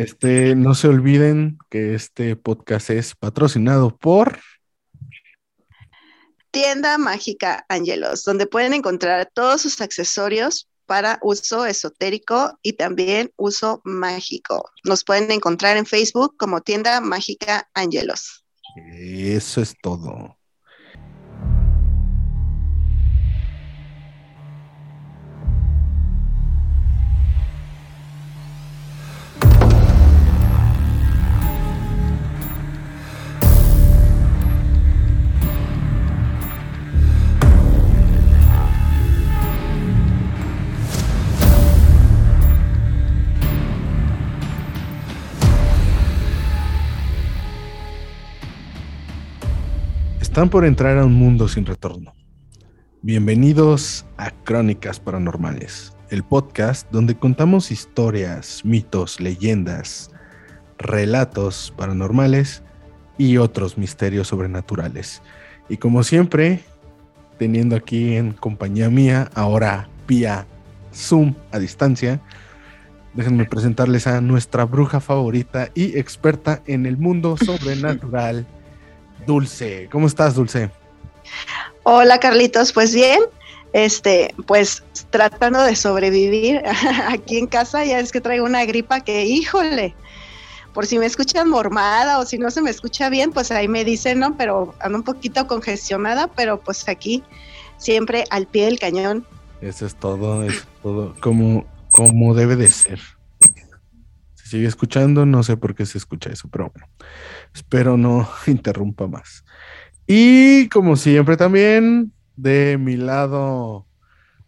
Este, no se olviden que este podcast es patrocinado por Tienda Mágica Angelos, donde pueden encontrar todos sus accesorios para uso esotérico y también uso mágico. Nos pueden encontrar en Facebook como Tienda Mágica Angelos. Eso es todo. Están por entrar a un mundo sin retorno. Bienvenidos a Crónicas Paranormales, el podcast donde contamos historias, mitos, leyendas, relatos paranormales y otros misterios sobrenaturales. Y como siempre, teniendo aquí en compañía mía, ahora vía Zoom a distancia, déjenme presentarles a nuestra bruja favorita y experta en el mundo sobrenatural. Dulce. ¿Cómo estás, Dulce? Hola, Carlitos. Pues bien, este, pues tratando de sobrevivir aquí en casa, ya es que traigo una gripa que, híjole, por si me escuchan mormada o si no se me escucha bien, pues ahí me dicen, ¿no? Pero ando un poquito congestionada, pero pues aquí siempre al pie del cañón. Eso es todo, es todo, como, como debe de ser. Sigue escuchando, no sé por qué se escucha eso, pero bueno. Espero no interrumpa más. Y como siempre también, de mi lado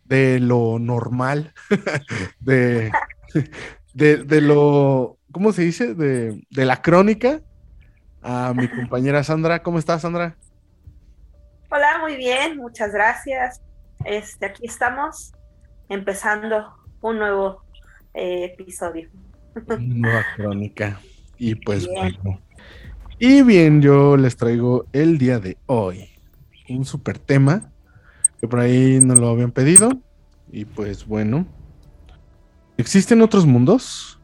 de lo normal, de, de, lo, ¿cómo se dice? De, de la crónica, a mi compañera Sandra. ¿Cómo estás, Sandra? Hola, muy bien, muchas gracias. Este, aquí estamos empezando un nuevo eh, episodio. Nueva crónica. Y pues bueno, y bien, yo les traigo el día de hoy un super tema que por ahí nos lo habían pedido. Y pues bueno, ¿existen otros mundos?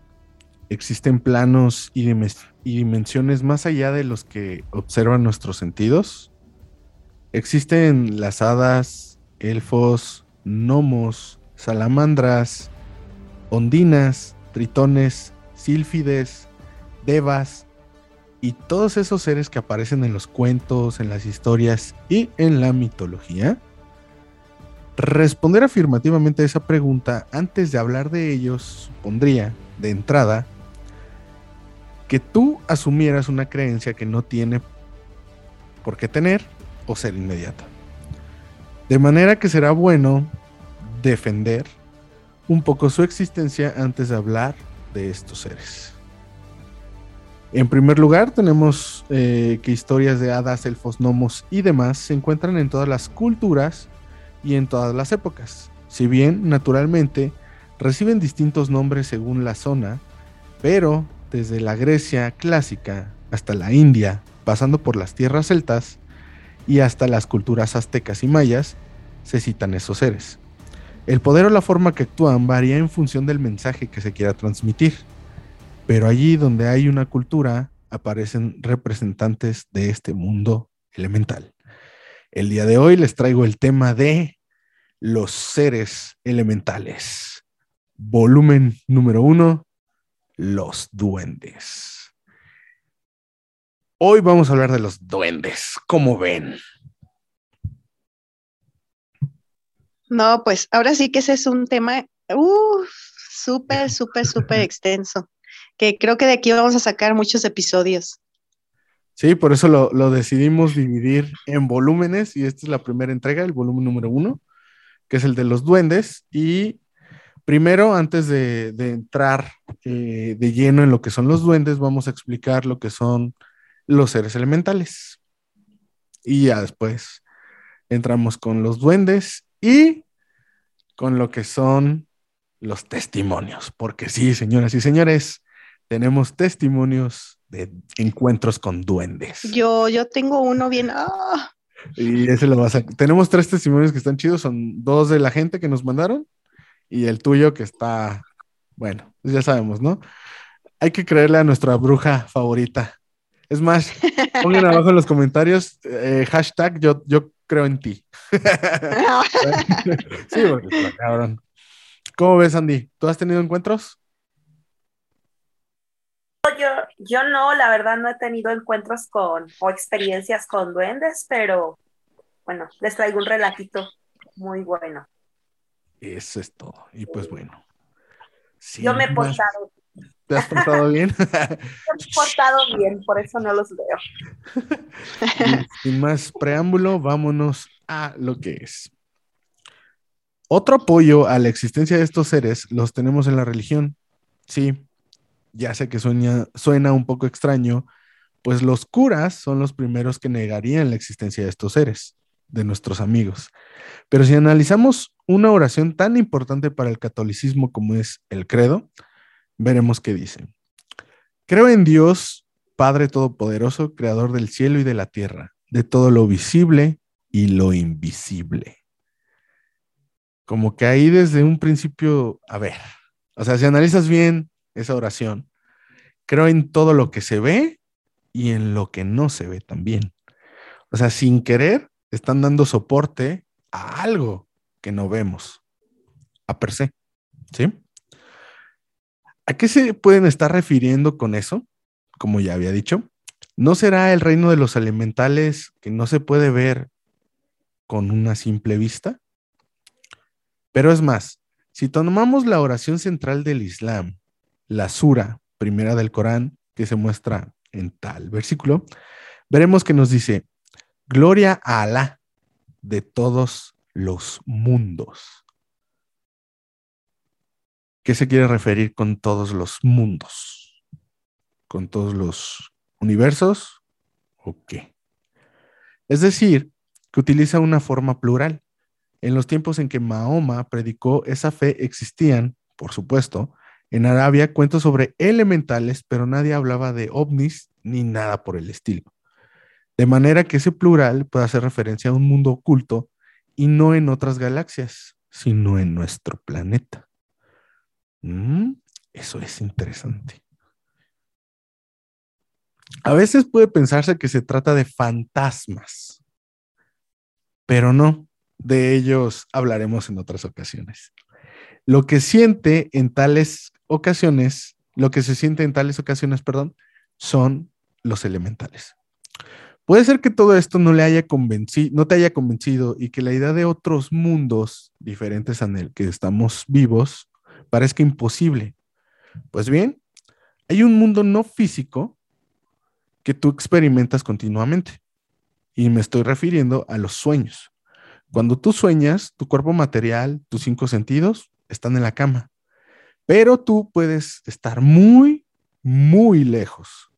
¿Existen planos y, dimensiones más allá de los que observan nuestros sentidos? ¿Existen las hadas, elfos, gnomos, salamandras, ondinas, tritones, sílfides, devas, y todos esos seres que aparecen en los cuentos, en las historias y en la mitología? Responder afirmativamente a esa pregunta antes de hablar de ellos supondría, de entrada, que tú asumieras una creencia que no tiene por qué tener o ser inmediata. De manera que será bueno defender un poco su existencia antes de hablar de estos seres. En primer lugar, tenemos eh, que historias de hadas, elfos, gnomos y demás se encuentran en todas las culturas y en todas las épocas. Si bien, naturalmente, reciben distintos nombres según la zona, pero desde la Grecia clásica hasta la India, pasando por las tierras celtas y hasta las culturas aztecas y mayas, se citan esos seres. El poder o la forma que actúan varía en función del mensaje que se quiera transmitir. Pero allí donde hay una cultura, aparecen representantes de este mundo elemental. El día de hoy les traigo el tema de los seres elementales. Volumen número uno, los duendes. Hoy vamos a hablar de los duendes. ¿Cómo ven? No, pues ahora sí que ese es un tema súper, súper, súper extenso que creo que de aquí vamos a sacar muchos episodios. Sí, por eso lo, decidimos dividir en volúmenes y esta es la primera entrega, el volumen número uno, que es el de los duendes. Y primero, antes de, entrar eh, de lleno en lo que son los duendes, vamos a explicar lo que son los seres elementales. Y ya después entramos con los duendes y con lo que son los testimonios, porque sí, señoras y señores, tenemos testimonios de encuentros con duendes. Yo, yo tengo uno bien. ¡ah! Y ese lo vas a. Tenemos tres testimonios que están chidos. Son dos de la gente que nos mandaron y el tuyo que está. Bueno, pues ya sabemos, ¿no? hay que creerle a nuestra bruja favorita. Es más, pongan abajo en los comentarios eh, hashtag yo, yo creo en ti. sí, porque cabrón. ¿Cómo ves, Andy? ¿Tú has tenido encuentros? Yo, yo no, la verdad no he tenido encuentros con o experiencias con duendes, pero bueno, les traigo un relatito muy bueno. Eso es todo. Y pues bueno. yo me he portado. ¿Te has portado bien? me he portado bien, por eso no los veo. sin más preámbulo, vámonos a lo que es. Otro apoyo a la existencia de estos seres los tenemos en la religión. Sí, ya sé que suena, suena un poco extraño, pues los curas son los primeros que negarían la existencia de estos seres, de nuestros amigos. Pero si analizamos una oración tan importante para el catolicismo como es el credo, veremos qué dice. Creo en Dios, Padre Todopoderoso, Creador del cielo y de la tierra, de todo lo visible y lo invisible como que ahí desde un principio, a ver, o sea, si analizas bien esa oración, creo en todo lo que se ve y en lo que no se ve también. O sea, sin querer, están dando soporte a algo que no vemos, a per se, ¿sí? ¿A qué se pueden estar refiriendo con eso? Como ya había dicho, ¿no será el reino de los elementales que no se puede ver con una simple vista? Pero es más, si tomamos la oración central del Islam, la sura primera del Corán, que se muestra en tal versículo, veremos que nos dice, gloria a Alá de todos los mundos. ¿Qué se quiere referir con todos los mundos? ¿Con todos los universos? ¿O qué? Es decir, que utiliza una forma plural. En los tiempos en que Mahoma predicó esa fe existían, por supuesto, en Arabia cuentos sobre elementales, pero nadie hablaba de ovnis ni nada por el estilo. De manera que ese plural puede hacer referencia a un mundo oculto y no en otras galaxias, sino en nuestro planeta. Mm, eso es interesante. A veces puede pensarse que se trata de fantasmas, pero no. De ellos hablaremos en otras ocasiones. Lo que siente en tales ocasiones, lo que se siente en tales ocasiones, perdón, son los elementales. Puede ser que todo esto no le haya convencido, no te haya convencido y que la idea de otros mundos diferentes en el que estamos vivos parezca imposible. Pues bien, hay un mundo no físico que tú experimentas continuamente. Y me estoy refiriendo a los sueños. Cuando tú sueñas, tu cuerpo material, tus cinco sentidos están en la cama, pero tú puedes estar muy, muy lejos.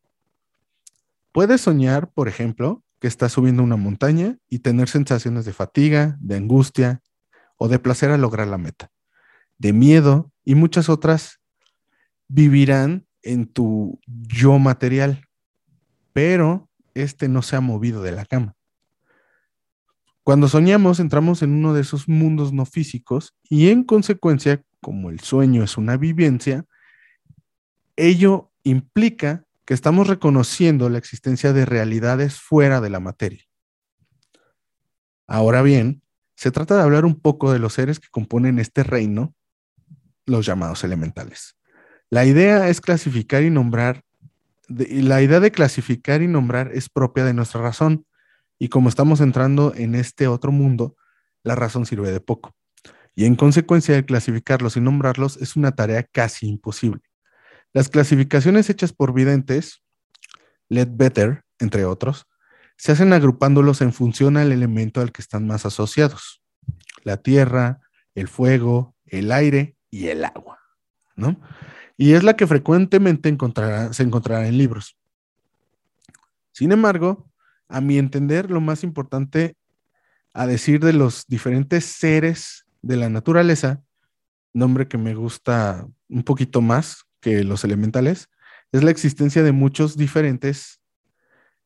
Puedes soñar, por ejemplo, que estás subiendo una montaña y tener sensaciones de fatiga, de angustia o de placer al lograr la meta, de miedo y muchas otras vivirán en tu yo material, pero este no se ha movido de la cama. Cuando soñamos, entramos en uno de esos mundos no físicos y en consecuencia, como el sueño es una vivencia, ello implica que estamos reconociendo la existencia de realidades fuera de la materia. Ahora bien, se trata de hablar un poco de los seres que componen este reino, los llamados elementales. La idea es clasificar y nombrar, la idea de clasificar y nombrar es propia de nuestra razón y como estamos entrando en este otro mundo, la razón sirve de poco. Y en consecuencia, clasificarlos y nombrarlos es una tarea casi imposible. Las clasificaciones hechas por videntes, Better, entre otros, se hacen agrupándolos en función al elemento al que están más asociados. La tierra, el fuego, el aire y el agua, ¿no? Y es la que frecuentemente se encontrará en libros. Sin embargo, a mi entender, lo más importante a decir de los diferentes seres de la naturaleza, nombre que me gusta un poquito más que los elementales, es la existencia de muchos diferentes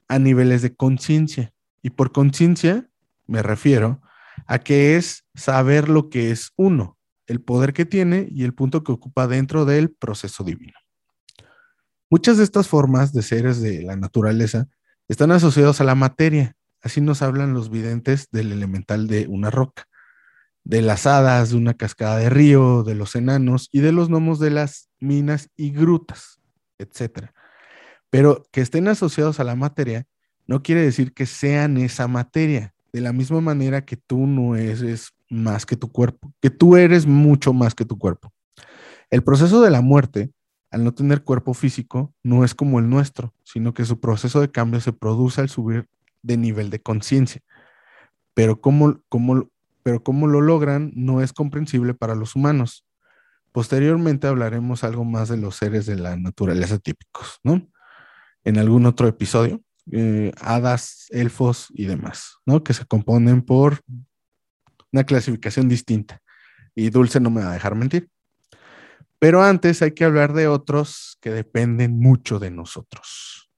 a niveles de conciencia. Y por conciencia me refiero a que es saber lo que es uno, el poder que tiene y el punto que ocupa dentro del proceso divino. Muchas de estas formas de seres de la naturaleza están asociados a la materia. Así nos hablan los videntes del elemental de una roca, de las hadas, de una cascada de río, de los enanos y de los gnomos de las minas y grutas, etc. Pero que estén asociados a la materia no quiere decir que sean esa materia, de la misma manera que tú no eres más que tu cuerpo, que tú eres mucho más que tu cuerpo. El proceso de la muerte al no tener cuerpo físico, no es como el nuestro, sino que su proceso de cambio se produce al subir de nivel de conciencia. Pero cómo, pero cómo lo logran no es comprensible para los humanos. Posteriormente hablaremos algo más de los seres de la naturaleza típicos, ¿no? En algún otro episodio, eh, hadas, elfos y demás, ¿no? Que se componen por una clasificación distinta. Y Dulce no me va a dejar mentir. Pero antes hay que hablar de otros que dependen mucho de nosotros.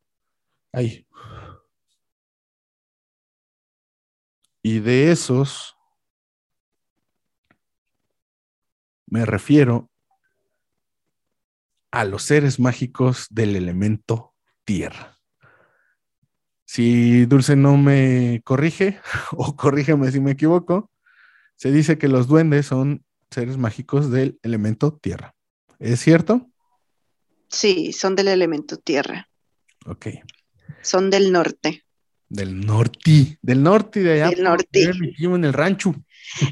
Ahí. Y de esos me refiero a los seres mágicos del elemento tierra. Si Dulce no me corrige, o corrígeme si me equivoco, se dice que los duendes son seres mágicos del elemento tierra. ¿Es cierto? Sí, son del elemento tierra. Ok. Son del norte. Del norte, del norte de allá. Del norte. En el rancho.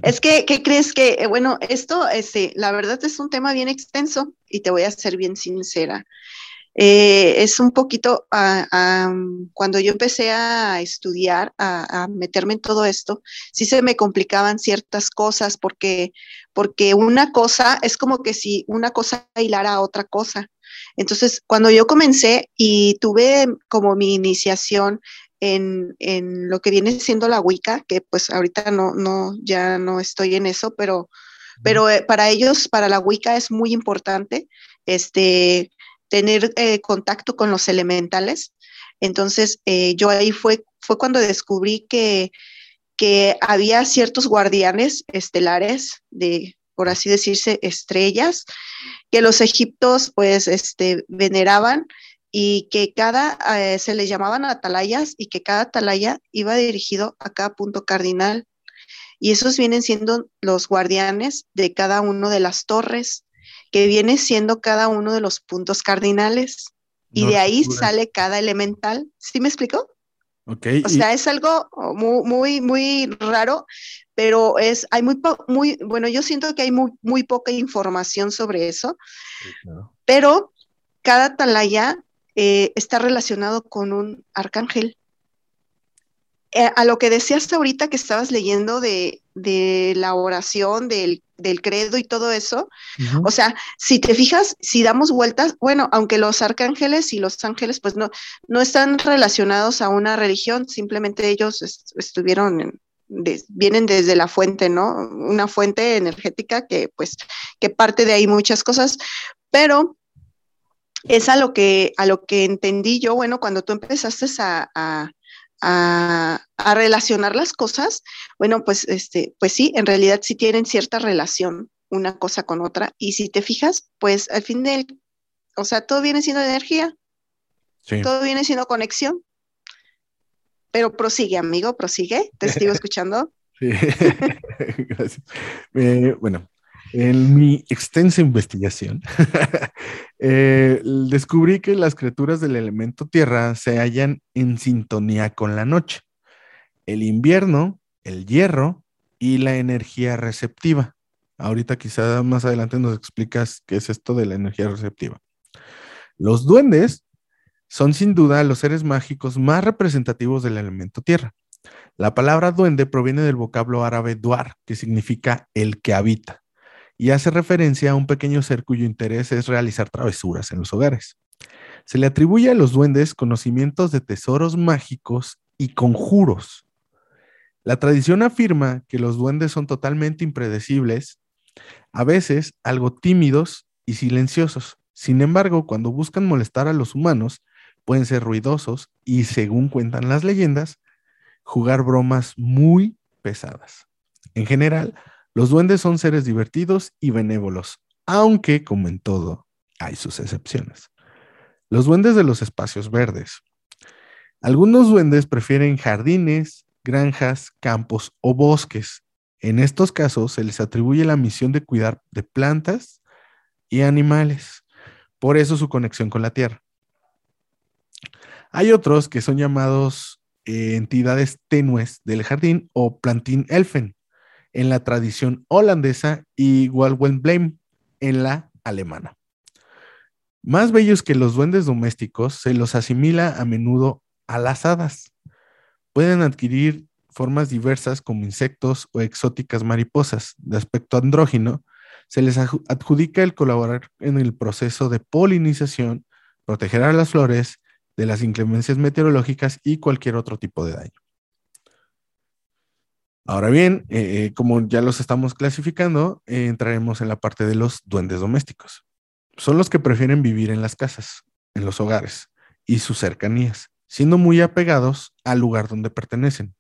Es que, ¿qué crees que, eh, bueno, esto, este, la verdad es un tema bien extenso y te voy a ser bien sincera. Eh, es un poquito, ah, cuando yo empecé a estudiar, a, meterme en todo esto, sí se me complicaban ciertas cosas porque, porque una cosa es como que si una cosa hilara a otra cosa. Entonces, cuando yo comencé y tuve como mi iniciación en, en, lo que viene siendo la Wicca, que pues ahorita no, no, ya no estoy en eso, pero, pero eh, para ellos, para la Wicca es muy importante, este, tener eh, contacto con los elementales. Entonces, eh, yo ahí fue, fue cuando descubrí que, que había ciertos guardianes estelares de, por así decirse, estrellas, que los egiptos pues este, veneraban y que cada, eh, se les llamaban atalayas y que cada atalaya iba dirigido a cada punto cardinal. Y esos vienen siendo los guardianes de cada una de las torres que viene siendo cada uno de los puntos cardinales. Y de ahí sale cada elemental. ¿Sí me explico? Ok. O sea, es algo muy, muy, muy raro, pero es, hay muy, muy, bueno, yo siento que hay muy, muy poca información sobre eso, pero cada atalaya eh, está relacionado con un arcángel. Eh, a lo que decías ahorita que estabas leyendo de, de la oración, del, del, credo y todo eso, o sea, si te fijas, si damos vueltas, bueno, aunque los arcángeles y los ángeles pues no, no están relacionados a una religión, simplemente ellos estuvieron vienen desde la fuente, ¿no? Una fuente energética que pues que parte de ahí muchas cosas, pero es a lo que a lo que entendí yo, bueno, cuando tú empezaste a a, relacionar las cosas, bueno, pues, este, pues sí, en realidad sí tienen cierta relación una cosa con otra. Y si te fijas, pues al fin del, o sea, todo viene siendo energía. Todo viene siendo conexión. Pero prosigue, amigo, prosigue. Te sigo escuchando. Sí, gracias. Eh, bueno, en mi extensa investigación, eh, descubrí que las criaturas del elemento tierra se hallan en sintonía con la noche, el invierno, el hierro y la energía receptiva. Ahorita quizá más adelante nos explicas qué es esto de la energía receptiva. Los duendes son sin duda los seres mágicos más representativos del elemento tierra. La palabra duende proviene del vocablo árabe duar, que significa el que habita y hace referencia a un pequeño ser cuyo interés es realizar travesuras en los hogares. Se le atribuye a los duendes conocimientos de tesoros mágicos y conjuros. La tradición afirma que los duendes son totalmente impredecibles, a veces algo tímidos y silenciosos. Sin embargo, cuando buscan molestar a los humanos, pueden ser ruidosos y, según cuentan las leyendas, jugar bromas muy pesadas. En general, los duendes son seres divertidos y benévolos, aunque, como en todo, hay sus excepciones. Los duendes de los espacios verdes. Algunos duendes prefieren jardines, granjas, campos o bosques. En estos casos se les atribuye la misión de cuidar de plantas y animales. Por eso su conexión con la tierra. Hay otros que son llamados eh, entidades tenues del jardín o plantín elfen en la tradición holandesa y Walwenbleim en la alemana. Más bellos que los duendes domésticos, se los asimila a menudo a las hadas. Pueden adquirir formas diversas como insectos o exóticas mariposas de aspecto andrógino. Se les adjudica el colaborar en el proceso de polinización, proteger a las flores de las inclemencias meteorológicas y cualquier otro tipo de daño. Ahora bien, eh, eh, como ya los estamos clasificando, eh, entraremos en la parte de los duendes domésticos. Son los que prefieren vivir en las casas, en los hogares y sus cercanías, siendo muy apegados al lugar donde pertenecen.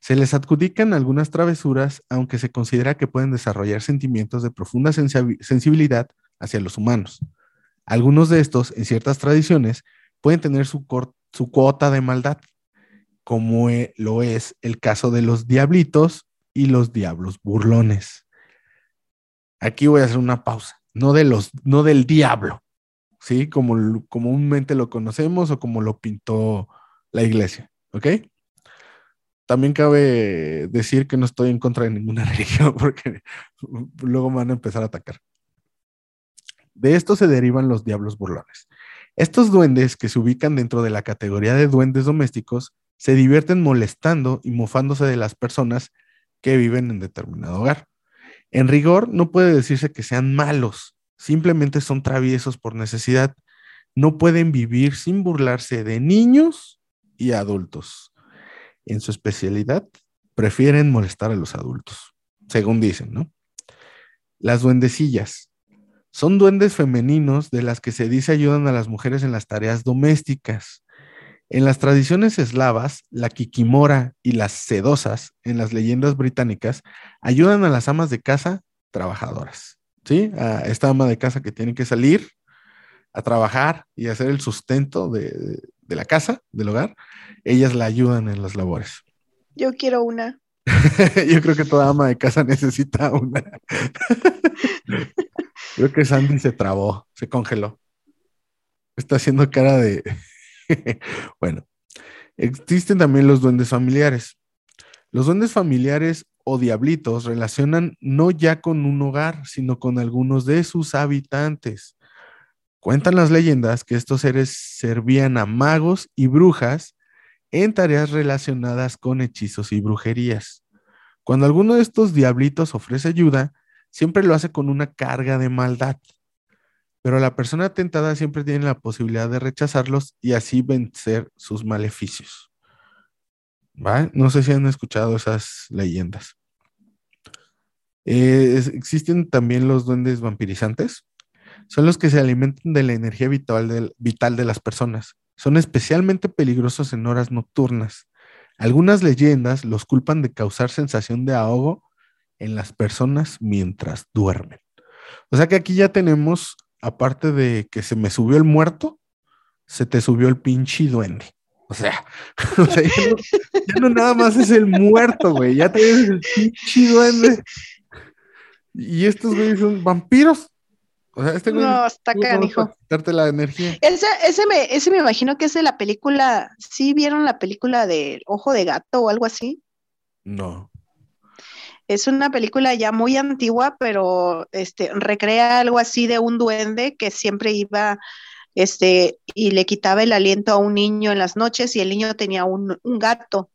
Se les adjudican algunas travesuras, aunque se considera que pueden desarrollar sentimientos de profunda sensibilidad hacia los humanos. Algunos de estos, en ciertas tradiciones, pueden tener su, su cuota de maldad, como e, lo es el caso de los diablitos y los diablos burlones. Aquí voy a hacer una pausa, no, de los, no del diablo, ¿sí? Como comúnmente lo conocemos o como lo pintó la iglesia, ¿ok? También cabe decir que no estoy en contra de ninguna religión porque luego me van a empezar a atacar. De esto se derivan los diablos burlones. Estos duendes que se ubican dentro de la categoría de duendes domésticos se divierten molestando y mofándose de las personas que viven en determinado hogar. En rigor, no puede decirse que sean malos, simplemente son traviesos por necesidad. No pueden vivir sin burlarse de niños y adultos. En su especialidad, prefieren molestar a los adultos, según dicen, ¿no? Las duendecillas son duendes femeninos de las que se dice ayudan a las mujeres en las tareas domésticas. En las tradiciones eslavas, la kikimora y las sedosas, en las leyendas británicas, ayudan a las amas de casa trabajadoras. ¿Sí? A esta ama de casa que tiene que salir a trabajar y hacer el sustento de, de la casa, del hogar, ellas la ayudan en las labores. Yo quiero una. Yo creo que toda ama de casa necesita una. Creo que Sandy se trabó, se congeló. Está haciendo cara de... bueno, existen también los duendes familiares. Los duendes familiares o diablitos relacionan no ya con un hogar, sino con algunos de sus habitantes. Cuentan las leyendas que estos seres servían a magos y brujas en tareas relacionadas con hechizos y brujerías. Cuando alguno de estos diablitos ofrece ayuda, siempre lo hace con una carga de maldad. Pero la persona tentada siempre tiene la posibilidad de rechazarlos y así vencer sus maleficios. ¿Va? No sé si han escuchado esas leyendas. Eh, existen también los duendes vampirizantes. Son los que se alimentan de la energía vital vital de las personas. Son especialmente peligrosos en horas nocturnas. Algunas leyendas los culpan de causar sensación de ahogo en las personas mientras duermen. O sea que aquí ya tenemos, aparte de que se me subió el muerto, se te subió el pinche duende. O sea, ya, no, nada más es el muerto, güey, ya tienes el pinche duende. Y estos güeyes son vampiros. O sea, este güey no, está canijo. Darte la energía. Ese, ese, me, ese me imagino que es de la película. ¿Sí vieron la película de Ojo de Gato o algo así? No. Es una película ya muy antigua, pero este, recrea algo así de un duende que siempre iba este, y le quitaba el aliento a un niño en las noches y el niño tenía un, un gato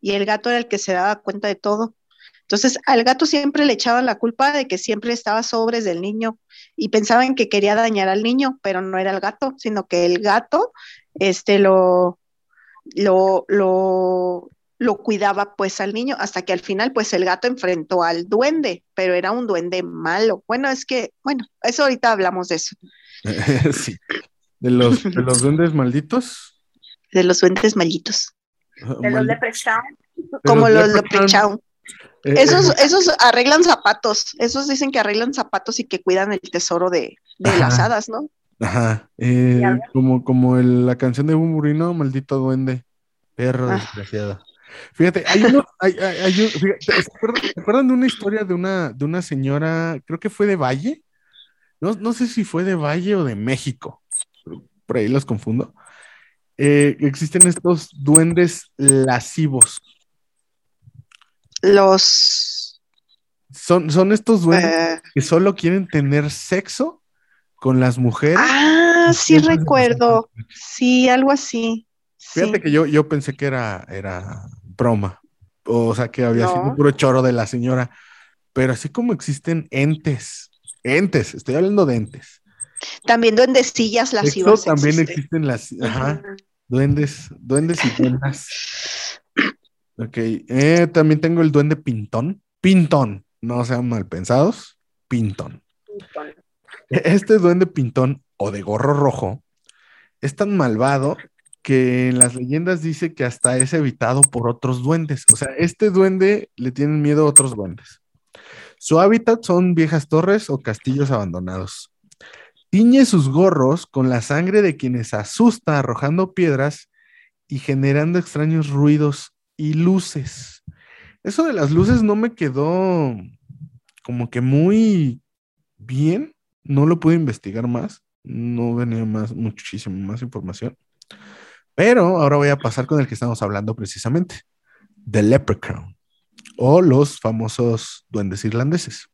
y el gato era el que se daba cuenta de todo. Entonces al gato siempre le echaban la culpa de que siempre estaba sobres del niño y pensaban que quería dañar al niño, pero no era el gato, sino que el gato este, lo, lo, lo, lo cuidaba pues al niño hasta que al final pues el gato enfrentó al duende, pero era un duende malo. Bueno, es que, bueno, eso ahorita hablamos de eso. sí. ¿De los, de los duendes malditos? De los duendes malditos. De los leprechaun. Como los leprechaun. Eh, esos, esos arreglan zapatos, esos dicen que arreglan zapatos y que cuidan el tesoro de, de las hadas, ¿no? Ajá. eh, como como el- la canción de Bumburino, maldito duende, perro Ah. desgraciado. Fíjate, hay uno, hay, hay- hay un- fíjate, ¿se acuerdan, se acuerdan de una historia de una, de una señora, creo que fue de Valle? No, no sé si fue de Valle o de México, por ahí los confundo. Eh, existen estos duendes lascivos. Los. Son, son estos duendes eh, que solo quieren tener sexo con las mujeres. ah, sí recuerdo. Sí, algo así. Fíjate Sí. que yo, yo pensé que era, era broma, o sea, que había sido No. puro choro de la señora, pero así como existen entes, entes, estoy hablando de entes. También duendecillas Sexo lascivas también existen. existen las, ajá, duendes, duendes y duendas. Ok, eh, también tengo el duende pintón, pintón, no sean mal pensados, pintón. Este duende pintón o de gorro rojo es tan malvado que en las leyendas dice que hasta es evitado por otros duendes. O sea, este duende le tienen miedo a otros duendes. Su hábitat son viejas torres o castillos abandonados. Tiñe sus gorros con la sangre de quienes asusta arrojando piedras y generando extraños ruidos y luces. Eso de las luces no me quedó como que muy bien. No lo pude investigar más. No venía más, muchísimo más información. Pero ahora voy a pasar con el que estamos hablando precisamente. The Leprechaun. O los famosos duendes irlandeses.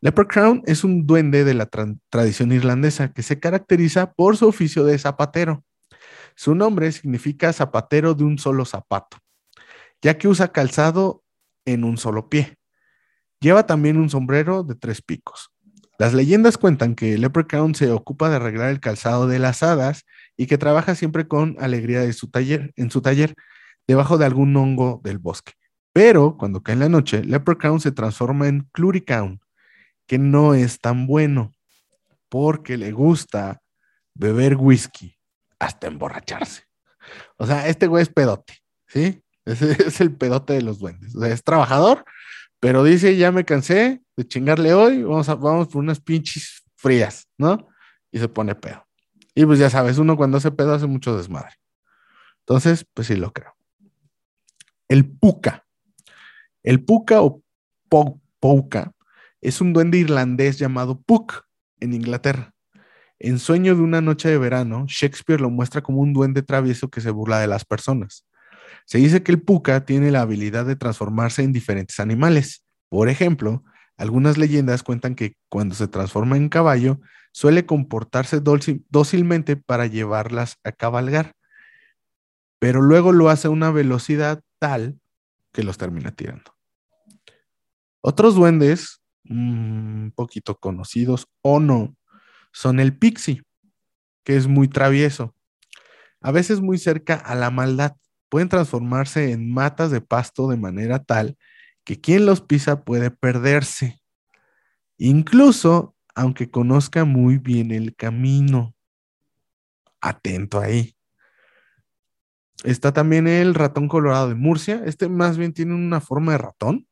Leprechaun es un duende de la tra- tradición irlandesa que se caracteriza por su oficio de zapatero. Su nombre significa zapatero de un solo zapato, ya que usa calzado en un solo pie. Lleva también un sombrero de tres picos. Las leyendas cuentan que Leprechaun se ocupa de arreglar el calzado de las hadas y que trabaja siempre con alegría de su taller, en su taller, debajo de algún hongo del bosque. Pero cuando cae la noche, Leprechaun se transforma en Cluricaun, que no es tan bueno, porque le gusta beber whisky hasta emborracharse. O sea, este güey es pedote, ¿sí? Es el pedote de los duendes. O sea, es trabajador, pero dice, ya me cansé de chingarle hoy, vamos, a, vamos por unas pinches frías, ¿no? Y se pone pedo. Y pues ya sabes, uno cuando hace pedo hace mucho desmadre. Entonces, pues sí lo creo. El puca. El puca o po- pouca es un duende irlandés llamado Puck en Inglaterra. En Sueño de una noche de verano, Shakespeare lo muestra como un duende travieso que se burla de las personas. Se dice que el puca tiene la habilidad de transformarse en diferentes animales. Por ejemplo, algunas leyendas cuentan que cuando se transforma en caballo, suele comportarse dócil- dócilmente para llevarlas a cabalgar, pero luego lo hace a una velocidad tal que los termina tirando. Otros duendes, mm, un poquito conocidos o no, son el pixie, que es muy travieso, a veces muy cerca a la maldad. Pueden transformarse en matas de pasto de manera tal que quien los pisa puede perderse, incluso aunque conozca muy bien el camino. Atento ahí. Está también el ratón colorado de Murcia. Este más bien tiene una forma de ratón.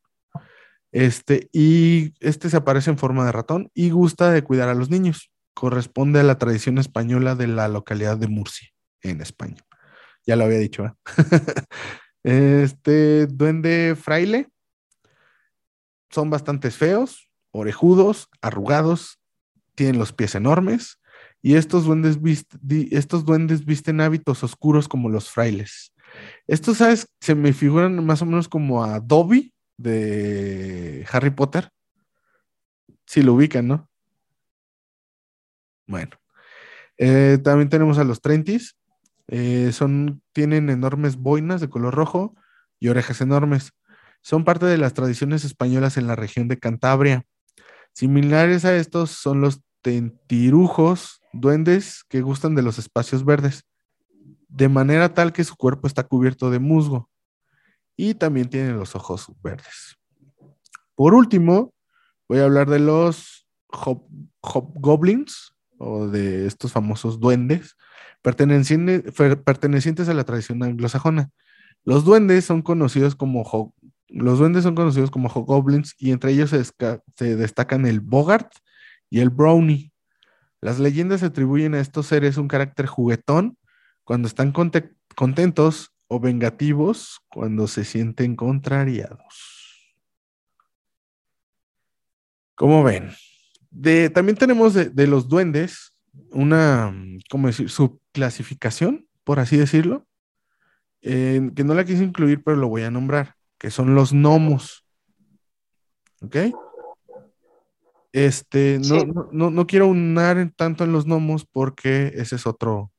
Este, y este se aparece en forma de ratón y gusta de cuidar a los niños. Corresponde a la tradición española de la localidad de Murcia, en España. Ya lo había dicho, ¿eh? Este duende fraile son bastante feos, orejudos, arrugados, tienen los pies enormes y estos duendes, visten hábitos oscuros como los frailes. Estos, ¿sabes? Se me figuran más o menos como a Dobby de Harry Potter. Si lo ubican, ¿no? Bueno. Eh, también tenemos a los Trentis. Eh, son, tienen enormes boinas de color rojo y orejas enormes. Son parte de las tradiciones españolas en la región de Cantabria. Similares a estos son los tentirujos, duendes que gustan de los espacios verdes, de manera tal que su cuerpo está cubierto de musgo y también tienen los ojos verdes. Por último, voy a hablar de los hob- hobgoblins o de estos famosos duendes perteneciente- fer- pertenecientes a la tradición anglosajona. Los duendes son conocidos como los duendes son conocidos como hobgoblins y entre ellos se, destacan el bogart y el brownie. Las leyendas atribuyen a estos seres un carácter juguetón cuando están contentos o vengativos cuando se sienten contrariados. ¿Cómo ven? También tenemos de, los duendes una, ¿cómo decir? Subclasificación, por así decirlo, que no la quise incluir, pero lo voy a nombrar, que son los gnomos. ¿Ok? Este, no, no, no, quiero unar tanto en los gnomos porque ese es otro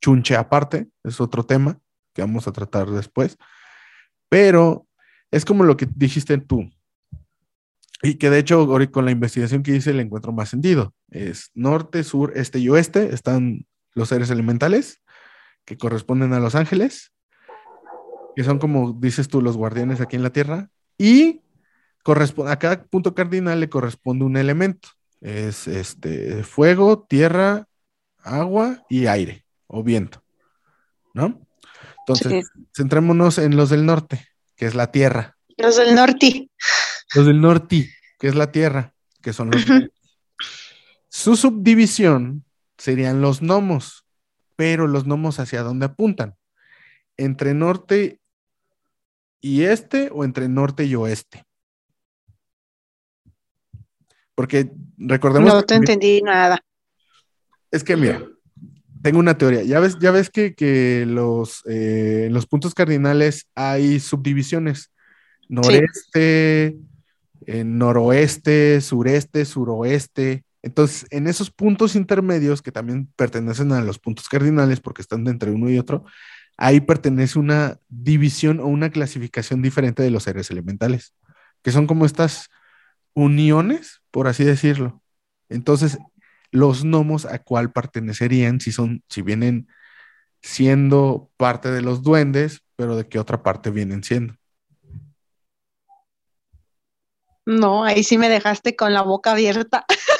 chunche aparte, es otro tema que vamos a tratar después. Pero es como lo que dijiste tú. Y que de hecho, con la investigación que hice, le encuentro más sentido. Es norte, sur, este y oeste. Están los seres elementales que corresponden a los ángeles, que son como dices tú, los guardianes aquí en la tierra. Y a cada punto cardinal le corresponde un elemento. Es este fuego, tierra, agua y aire o viento. ¿No? Entonces, centrémonos en los del norte, que es la tierra. Los del norte. Los del norte, que es la tierra, que son los. Su subdivisión serían los gnomos, pero los gnomos hacia dónde apuntan? Entre norte y este o entre norte y oeste. Porque recordemos. No te entendí nada. Es que mira, tengo una teoría. Ya ves, ya ves que, los, eh, los puntos cardinales hay subdivisiones. Noreste, eh, noroeste, sureste, suroeste. Entonces, en esos puntos intermedios que también pertenecen a los puntos cardinales porque están entre uno y otro, ahí pertenece una división o una clasificación diferente de los seres elementales, que son como estas uniones por así decirlo. Entonces, los gnomos a cuál pertenecerían si son, si vienen siendo parte de los duendes, pero de qué otra parte vienen siendo. No, ahí sí me dejaste con la boca abierta.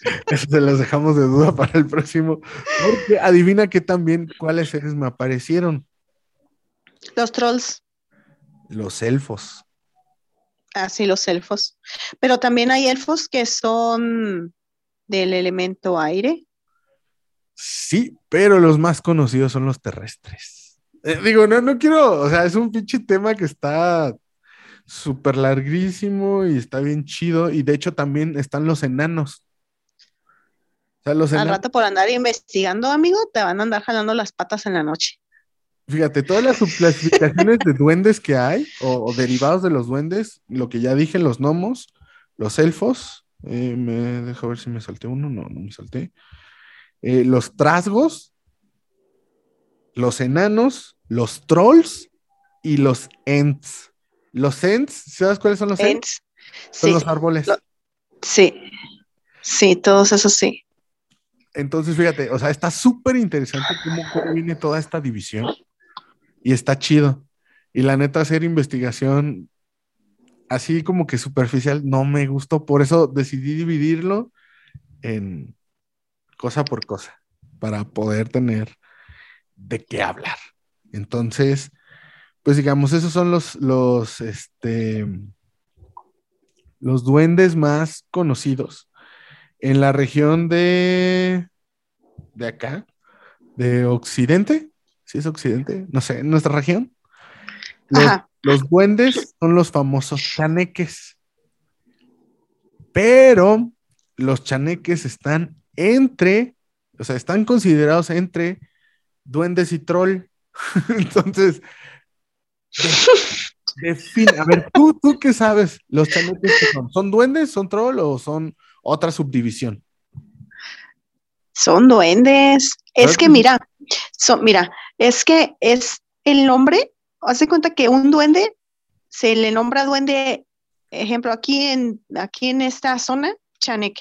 Eso se las dejamos de duda para el próximo. Porque adivina que también cuáles seres me aparecieron. Los trolls. Los elfos. Ah, sí, los elfos. Pero también hay elfos que son del elemento aire. Sí, pero los más conocidos son los terrestres. Eh, digo, no, no quiero, o sea, es un pinche tema que está súper larguísimo y está bien chido. Y de hecho también están los enanos. O sea, los Al rato por andar investigando, amigo, te van a andar jalando las patas en la noche. Fíjate, todas las subclasificaciones de duendes que hay, o, derivados de los duendes, lo que ya dije, los gnomos, los elfos, eh, me deja ver si me salté uno, no, no me salté. Eh, los trasgos, los enanos, los trolls y los ents. Los ents, ¿sabes cuáles son los ents? Son los árboles. sí, sí, todos esos sí. Entonces, fíjate, o sea, está súper interesante cómo viene toda esta división y está chido. Y la neta, hacer investigación así como que superficial no me gustó, por eso decidí dividirlo en cosa por cosa, para poder tener de qué hablar. Entonces, pues digamos, esos son los, los, este, los duendes más conocidos en la región de, de acá, de Occidente, si es Occidente, no sé, en nuestra región. Los, duendes son los famosos chaneques. Pero los chaneques están entre, o sea, están considerados entre duendes y troll. Entonces, a ver, ¿tú, tú qué sabes, los chaneques son? ¿Son duendes, son troll o son otra subdivisión? Son duendes. Es que mira, son, mira, es que es el nombre, hace cuenta que un duende se le nombra duende, ejemplo, aquí en, aquí en esta zona, Chanek.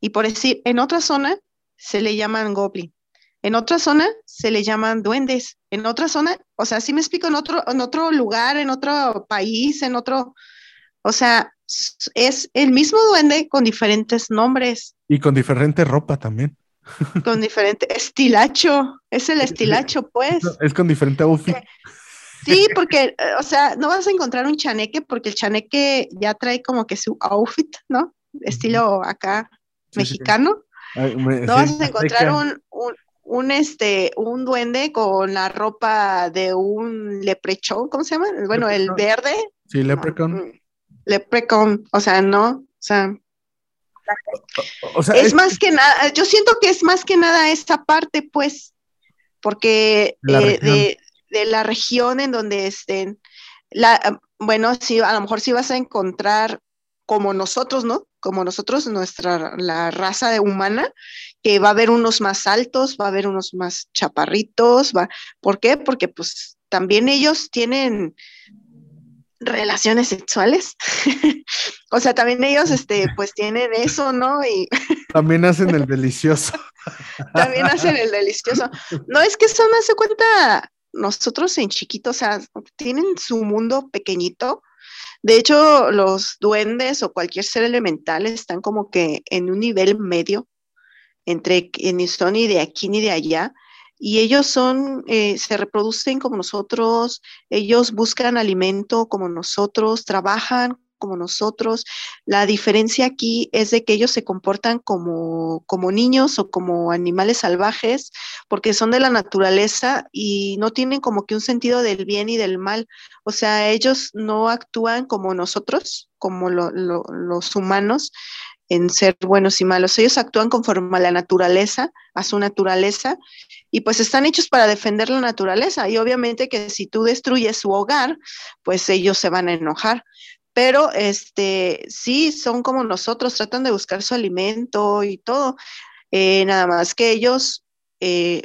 Y por decir, en otra zona se le llaman goblin. En otra zona se le llaman duendes. En otra zona, o sea, si me explico, en otro, en otro lugar, en otro país, en otro, o sea, es el mismo duende con diferentes nombres. Y con diferente ropa también. Con diferente estilacho, es el estilacho, pues. Es con diferente outfit. Sí, porque, eh, o sea, no vas a encontrar un chaneque porque el chaneque ya trae como que su outfit, ¿no? Estilo acá mexicano. no vas a encontrar un, un, este, un duende con la ropa de un leprechón, ¿cómo se llama? Bueno, el verde. Sí, leprecon. Mm, leprecon, o sea, no, o sea. es, más que nada, yo siento que es más que nada esta parte, pues, porque eh, de, de, la región en donde estén, la, bueno, sí, a lo mejor sí vas a encontrar como nosotros, ¿no? Como nosotros, nuestra, la raza de humana, que va a haber unos más altos, va a haber unos más chaparritos, va, ¿por qué? Porque pues también ellos tienen relaciones sexuales. o sea, también ellos, este, pues tienen eso, ¿no? Y también hacen el delicioso. también hacen el delicioso. No, es que eso me hace cuenta, nosotros en chiquito, o sea, tienen su mundo pequeñito de hecho, los duendes o cualquier ser elemental están como que en un nivel medio entre ni son ni de aquí ni de allá. Y ellos son, eh, se reproducen como nosotros, ellos buscan alimento como nosotros, trabajan como nosotros. La diferencia aquí es de que ellos se comportan como, como niños o como animales salvajes porque son de la naturaleza y no tienen como que un sentido del bien y del mal. O sea, ellos no actúan como nosotros, como los humanos en ser buenos y malos. Ellos actúan conforme a la naturaleza, a su naturaleza, y pues están hechos para defender la naturaleza. Y obviamente que si tú destruyes su hogar, pues ellos se van a enojar pero este, sí, son como nosotros, tratan de buscar su alimento y todo. Eh, nada más que ellos, eh,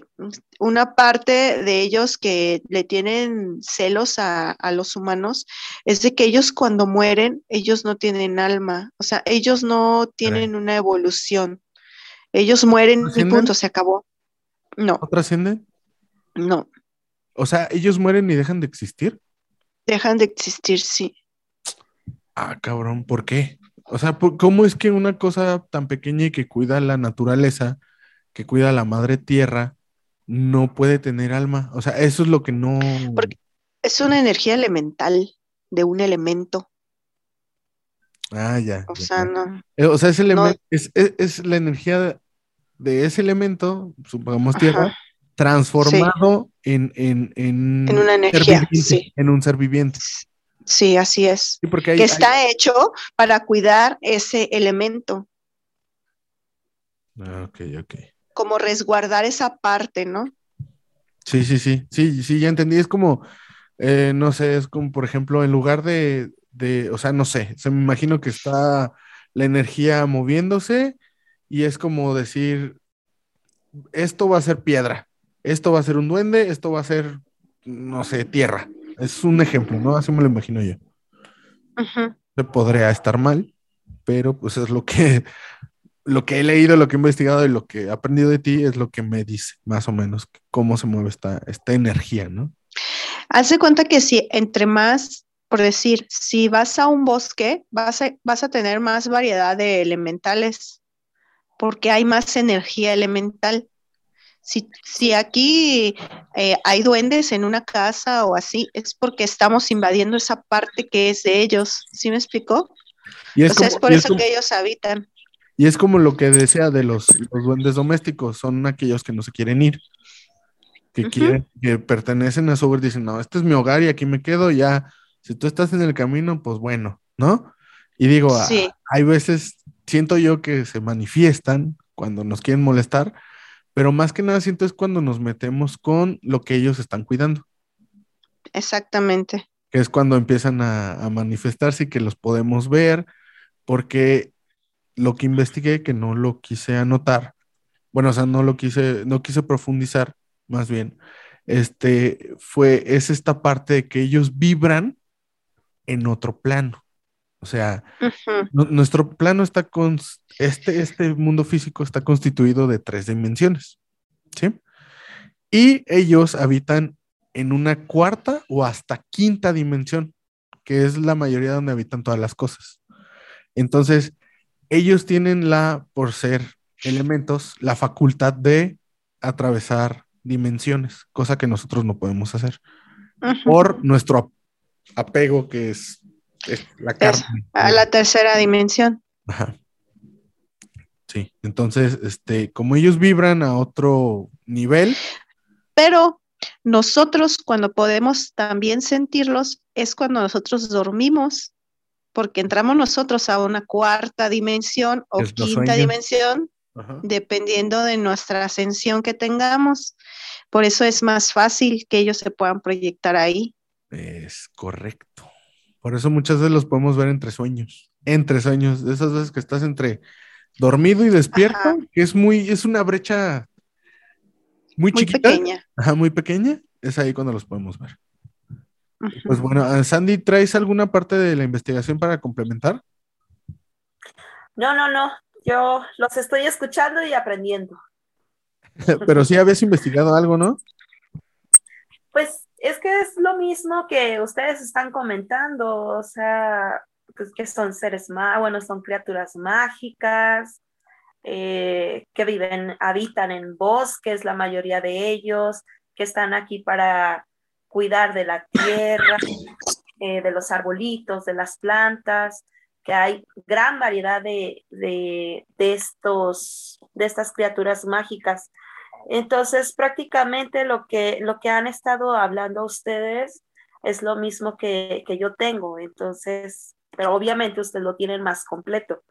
una parte de ellos que le tienen celos a, los humanos es de que ellos cuando mueren, ellos no tienen alma, o sea, ellos no tienen una evolución. Ellos mueren y punto, se acabó. No. ¿No trascienden? No. O sea, ellos mueren y dejan de existir. Dejan de existir, sí. Ah, cabrón, ¿por qué? O sea, ¿cómo es que una cosa tan pequeña y que cuida la naturaleza, que cuida la madre tierra, no puede tener alma? O sea, eso es lo que no. Porque es una energía elemental de un elemento. Ah, ya. O sea, no. Eh, o sea, ese elemento es, la energía de ese elemento, supongamos tierra, transformado en, en, en, en, una energía, en un ser viviente. Sí, así es. que está hecho para cuidar ese elemento. Ah, ok, ok. Como resguardar esa parte, ¿no? Sí, sí, sí, sí, sí, ya entendí. Es como, eh, no sé, es como, por ejemplo, en lugar de, de, o sea, no sé, se me imagino que está la energía moviéndose y es como decir, esto va a ser piedra, esto va a ser un duende, esto va a ser, no sé, tierra. Es un ejemplo, ¿no? Así me lo imagino yo. Podría estar mal, pero pues es lo que, lo que he leído, lo que he investigado y lo que he aprendido de ti es lo que me dice más o menos cómo se mueve esta, esta energía, ¿no? Hace cuenta que si entre más, por decir, si vas a un bosque, vas a, vas a tener más variedad de elementales, porque hay más energía elemental. Si, aquí eh, hay duendes en una casa o así, es porque estamos invadiendo esa parte que es de ellos. ¿Sí me explicó? Y es, es por eso que ellos habitan. Y es como lo que decía de los, duendes domésticos, son aquellos que no se quieren ir, que quieren, que pertenecen a su hogar, dicen, no, este es mi hogar y aquí me quedo, ya, si tú estás en el camino, pues bueno, ¿no? Y digo, hay veces, siento yo que se manifiestan cuando nos quieren molestar, pero más que nada siento es cuando nos metemos con lo que ellos están cuidando. Exactamente. Que es cuando empiezan a, manifestarse y que los podemos ver, porque lo que investigué, que no lo quise anotar, bueno, o sea, no lo quise, no quise profundizar, más bien, este, fue, es esta parte de que ellos vibran en otro plano. O sea, nuestro plano está con, este, este mundo físico está constituido de tres dimensiones, ¿sí? Y ellos habitan en una cuarta o hasta quinta dimensión, que es la mayoría donde habitan todas las cosas. Entonces, ellos tienen la, por ser elementos, la facultad de atravesar dimensiones, cosa que nosotros no podemos hacer por nuestro apego que es la A la tercera dimensión. Ajá. Sí, entonces, este, como ellos vibran a otro nivel. Pero nosotros cuando podemos también sentirlos es cuando nosotros dormimos, porque entramos nosotros a una cuarta dimensión o quinta dimensión, dependiendo de nuestra ascensión que tengamos. Por eso es más fácil que ellos se puedan proyectar ahí. Es correcto. Por eso muchas veces los podemos ver entre sueños. Entre sueños, esas veces que estás entre dormido y despierto, que es muy, es una brecha muy, muy Pequeña. Ajá, muy pequeña. Es ahí cuando los podemos ver. Pues bueno, ah, Sandy, ¿traes alguna parte de la investigación para complementar? No, no, no. Yo los estoy escuchando y aprendiendo. Pero sí habías investigado algo, ¿no? Pues es que es lo mismo que ustedes están comentando, o sea, pues que son seres más, bueno, son criaturas mágicas, eh, que viven, habitan en bosques, la mayoría de ellos, que están aquí para cuidar de la tierra, eh, de los arbolitos, de las plantas, que hay gran variedad de, de, estos, de estas criaturas mágicas. Entonces, prácticamente lo que, lo que han estado hablando ustedes es lo mismo que, que yo tengo. Entonces, pero obviamente ustedes lo tienen más completo.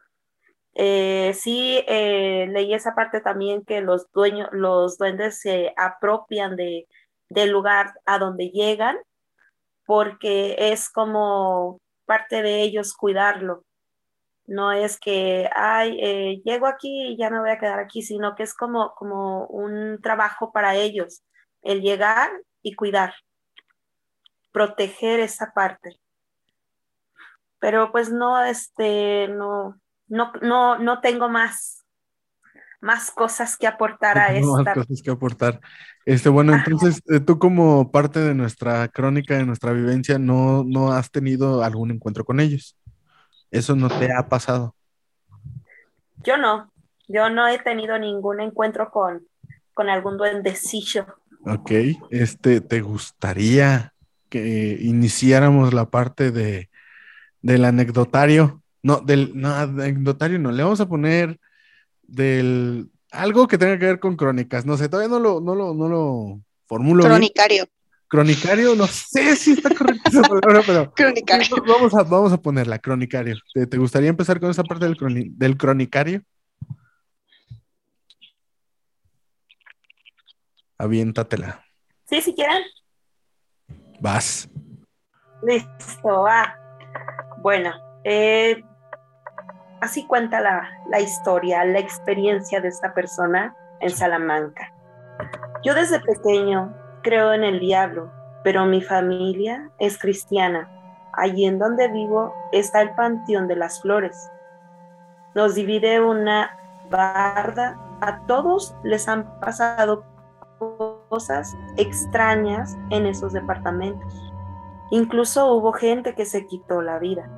Eh, sí, eh, leí esa parte también que los dueños, los duendes se apropian de, del lugar a donde llegan, porque es como parte de ellos cuidarlo. No es que, ay, eh, llego aquí y ya me voy a quedar aquí, sino que es como, como un trabajo para ellos, el llegar y cuidar, proteger esa parte pero pues no, este, no, no, no, no tengo más, más cosas que aportar a esto. Más cosas que aportar. Este, bueno, entonces eh, tú como parte de nuestra crónica, de nuestra vivencia, no, no has tenido algún encuentro con ellos. Eso no te ha pasado. Yo no, yo no he tenido ningún encuentro con, con algún duendecillo. Ok, este, ¿te gustaría que iniciáramos la parte de del anecdotario. No, del no, anecdotario no, le vamos a poner del algo que tenga que ver con crónicas. No sé, todavía no lo, no lo, no lo formulo. Cronicario. Cronicario, no sé si está correcta esa palabra, pero. cronicario. Vamos a, vamos a ponerla, cronicario. ¿Te, gustaría empezar con esa parte del, del cronicario? Aviéntatela. Sí, si quieren. Vas. Listo, va. Bueno, eh, así cuenta la, historia, la experiencia de esta persona en Salamanca. Yo desde pequeño creo en el diablo, pero mi familia es cristiana. Allí en donde vivo está el Panteón de las Flores. Nos divide una barda. A todos les han pasado cosas extrañas en esos departamentos. Incluso hubo gente que se quitó la vida.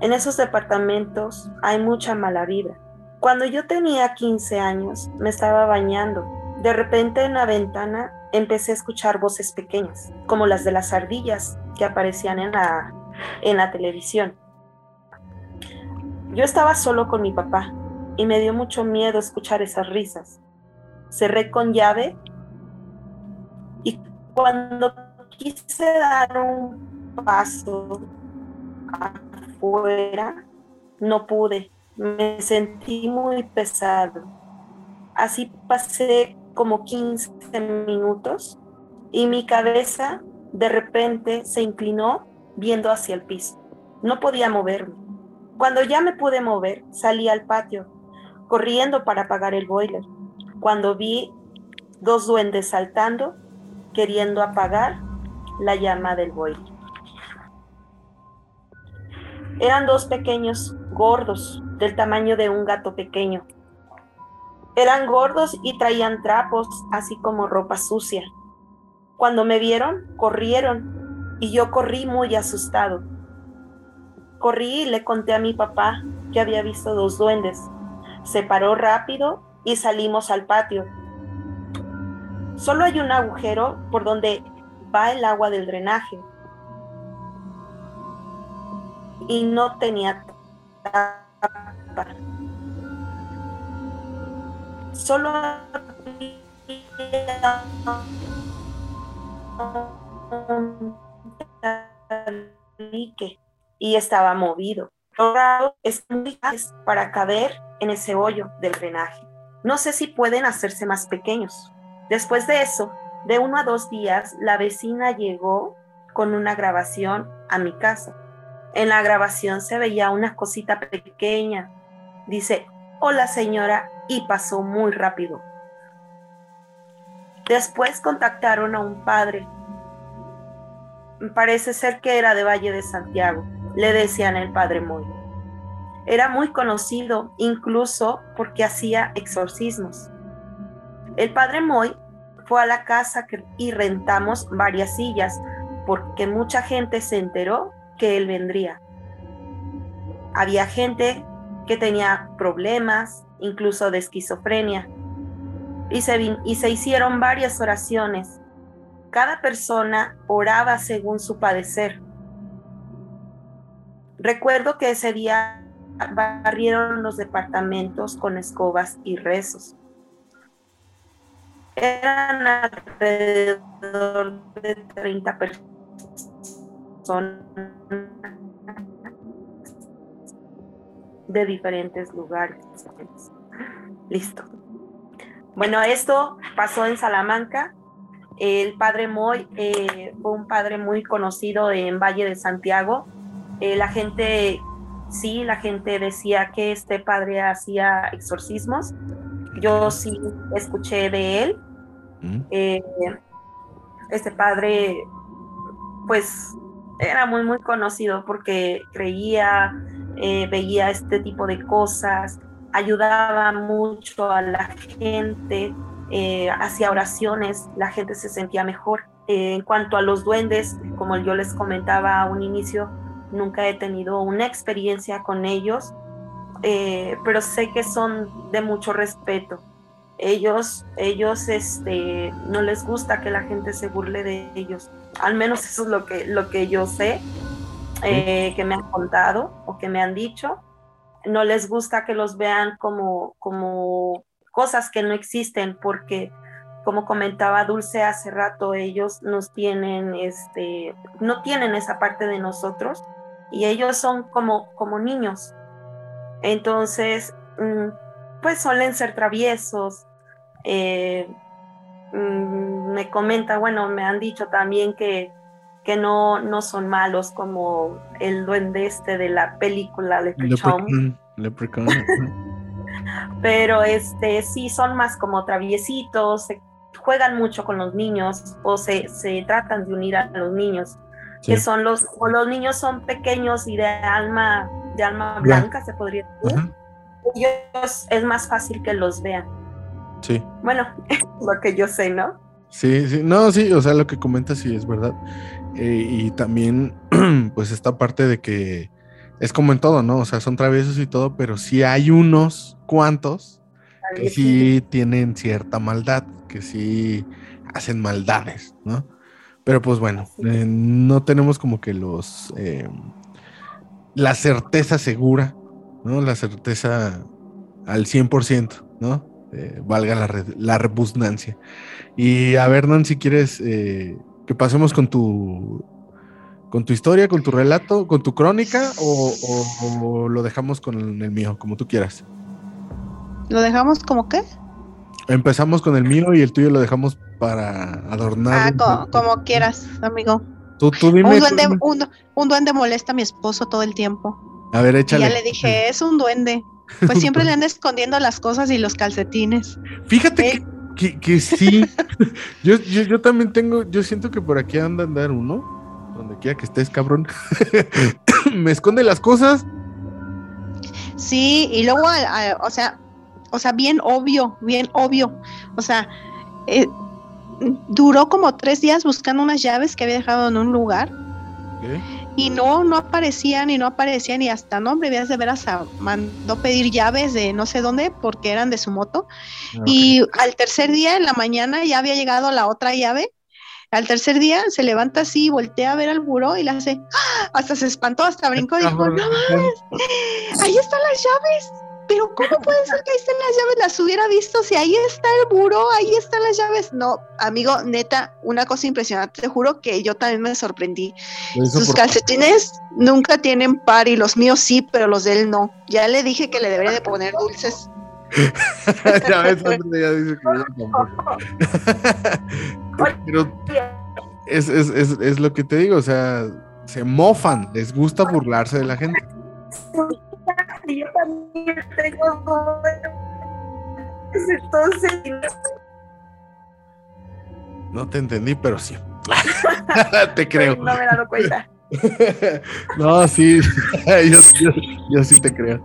En esos departamentos hay mucha mala vida. Cuando yo tenía 15 años, me estaba bañando. De repente en la ventana empecé a escuchar voces pequeñas, como las de las ardillas que aparecían en la, en la televisión. Yo estaba solo con mi papá y me dio mucho miedo escuchar esas risas. Cerré con llave y cuando quise dar un paso afuera, no pude. Me sentí muy pesado. Así pasé como 15 minutos y mi cabeza de repente se inclinó viendo hacia el piso. No podía moverme. Cuando ya me pude mover, salí al patio, corriendo para apagar el boiler. Cuando vi dos duendes saltando, queriendo apagar la llama del boiler. Eran dos pequeños, gordos, del tamaño de un gato pequeño. Eran gordos y traían trapos, así como ropa sucia. Cuando me vieron, corrieron y yo corrí muy asustado. Corrí y le conté a mi papá que había visto dos duendes. Se paró rápido y salimos al patio. Solo hay un agujero por donde va el agua del drenaje y no tenía tapa. solo y estaba movido. es muy para caber en ese hoyo del drenaje. No sé si pueden hacerse más pequeños. Después de eso, de uno a dos días, la vecina llegó con una grabación a mi casa. En la grabación se veía una cosita pequeña. Dice, hola señora, y pasó muy rápido. Después contactaron a un padre. Parece ser que era de Valle de Santiago. Le decían el padre Moy. Era muy conocido incluso porque hacía exorcismos. El padre Moy fue a la casa y rentamos varias sillas porque mucha gente se enteró que él vendría. Había gente que tenía problemas, incluso de esquizofrenia, y se, y se hicieron varias oraciones. Cada persona oraba según su padecer. Recuerdo que ese día barrieron los departamentos con escobas y rezos. Eran alrededor de 30 personas de diferentes lugares. Listo. Bueno, esto pasó en Salamanca. El padre Moy eh, fue un padre muy conocido en Valle de Santiago. Eh, la gente, sí, la gente decía que este padre hacía exorcismos. Yo sí escuché de él. Mm. Eh, este padre, pues, era muy, muy conocido porque creía, veía este tipo de cosas, ayudaba mucho a la gente, eh, hacía oraciones, la gente se sentía mejor. Eh, en cuanto a los duendes, como yo les comentaba a un inicio, nunca he tenido una experiencia con ellos, eh, pero sé que son de mucho respeto. Ellos, ellos, este, no les gusta que la gente se burle de ellos. Al menos eso es lo que, lo que yo sé, que me han contado o que me han dicho no les gusta que los vean como, como cosas que no existen, porque como comentaba Dulce hace rato, ellos nos tienen, este, no tienen esa parte de nosotros y ellos son como, como niños. Entonces, mm, pues suelen ser traviesos. Eh, mm, me comenta, bueno, me han dicho también que que no, no son malos como el duende este de la película Leprechaun. Pero este sí son más como traviesitos, se juegan mucho con los niños o se, se tratan de unir a los niños. Que son los, o los niños son pequeños y de alma, de alma blanca, se podría decir. Ellos es más fácil que los vean. Sí. Bueno, lo que yo sé, ¿no? Sí, sí, no, sí, o sea, lo que comentas sí es verdad. Eh, y también, pues, esta parte de que es como en todo, ¿no? O sea, son traviesos y todo, pero sí hay unos cuantos que sí tienen cierta maldad, que sí hacen maldades, ¿no? Pero pues bueno, eh, no tenemos como que los... Eh, la certeza segura, ¿no? La certeza al 100%, ¿no? Valga la, la repugnancia. Y a ver, Nan, si quieres eh, que pasemos con tu con tu historia, con tu relato, con tu crónica, o, lo dejamos con el mío, como tú quieras. ¿Lo dejamos como qué? Empezamos con el mío y el tuyo lo dejamos para adornar. Ah, como, quieras, amigo. Tú, dime, un, duende, un, duende molesta a mi esposo todo el tiempo. A ver, échale. Y ya le dije, es un duende. Pues siempre le anda escondiendo las cosas y los calcetines. Fíjate que que, sí. yo, yo, también tengo, yo siento que por aquí anda a andar uno, donde quiera que estés, cabrón. Me esconde las cosas. Sí, y luego, o sea, o sea, bien obvio, bien obvio. O sea, eh, duró como tres días buscando unas llaves que había dejado en un lugar. Y no, no aparecían y no aparecían y hasta nombre, de veras mandó pedir llaves de no sé dónde porque eran de su moto. Ah, y al tercer día, en la mañana, ya había llegado la otra llave. Al tercer día se levanta así, voltea a ver al buró y le hace, ¡ah! hasta se espantó, hasta brincó, dijo, no mames, ahí están las llaves. Pero ¿cómo puede ser que ahí estén las llaves? Las hubiera visto si ahí está el buró, ahí están las llaves. No, amigo, neta, una cosa impresionante. Te juro que yo también me sorprendí. Sus calcetines nunca tienen par y los míos sí, pero los de él no. Ya le dije que le debería de poner dulces. ya ves, ya dice que Pero es, es, es, es lo que te digo, o sea, se mofan, les gusta burlarse de la gente. Yo también tengo entonces no te entendí, pero sí. te creo. No me he dado cuenta. no, sí, yo, sí te creo.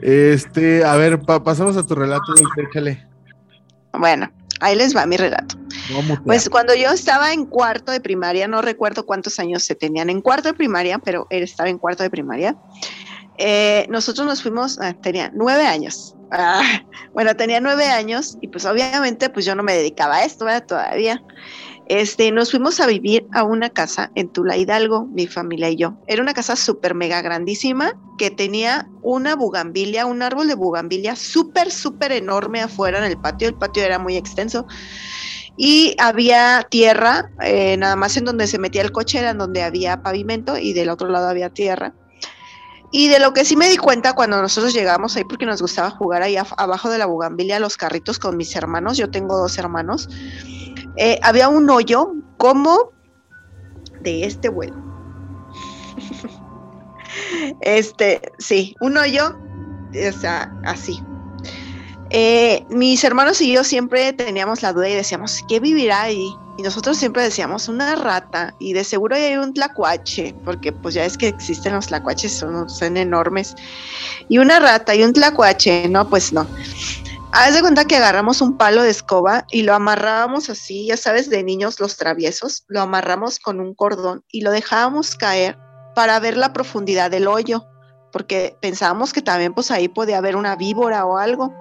este, a ver, pasamos a tu relato, échale. Bueno, ahí les va mi relato. Pues cuando yo estaba en cuarto de primaria, no recuerdo cuántos años se tenían en cuarto de primaria, pero él estaba en cuarto de primaria. Eh, nosotros nos fuimos, ah, tenía nueve años. Ah, bueno, tenía nueve años y pues obviamente pues yo no me dedicaba a esto todavía. Este, nos fuimos a vivir a una casa en Tula Hidalgo, mi familia y yo. Era una casa súper mega grandísima que tenía una bugambilia, un árbol de bugambilia súper, súper enorme afuera en el patio. El patio era muy extenso y había tierra, eh, nada más en donde se metía el coche era en donde había pavimento y del otro lado había tierra. Y de lo que sí me di cuenta cuando nosotros llegamos ahí, porque nos gustaba jugar ahí abajo de la bugambilia los carritos con mis hermanos, yo tengo dos hermanos, eh, había un hoyo como de este vuelo. este, sí, un hoyo, o sea, así, eh, mis hermanos y yo siempre teníamos la duda y decíamos, ¿qué vivirá ahí? Y nosotros siempre decíamos, una rata, y de seguro hay un tlacuache, porque pues ya es que existen los tlacuaches, son, enormes. Y una rata y un tlacuache, no, pues no. Haz de cuenta que agarramos un palo de escoba y lo amarrábamos así, ya sabes, de niños los traviesos, lo amarramos con un cordón y lo dejábamos caer para ver la profundidad del hoyo, porque pensábamos que también pues ahí podía haber una víbora o algo.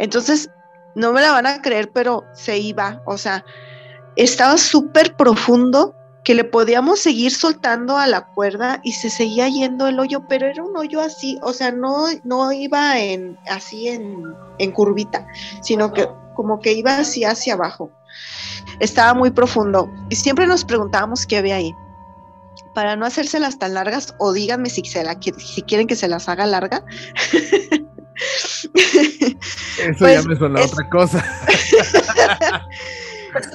Entonces, no me la van a creer, pero se iba, o sea, estaba súper profundo que le podíamos seguir soltando a la cuerda y se seguía yendo el hoyo, pero era un hoyo así, o sea, no, no iba en, así en, en curvita, sino que como que iba así hacia abajo. Estaba muy profundo y siempre nos preguntábamos qué había ahí. Para no hacérselas tan largas, o díganme si, se la, si quieren que se las haga larga, Eso pues, ya me suena otra cosa.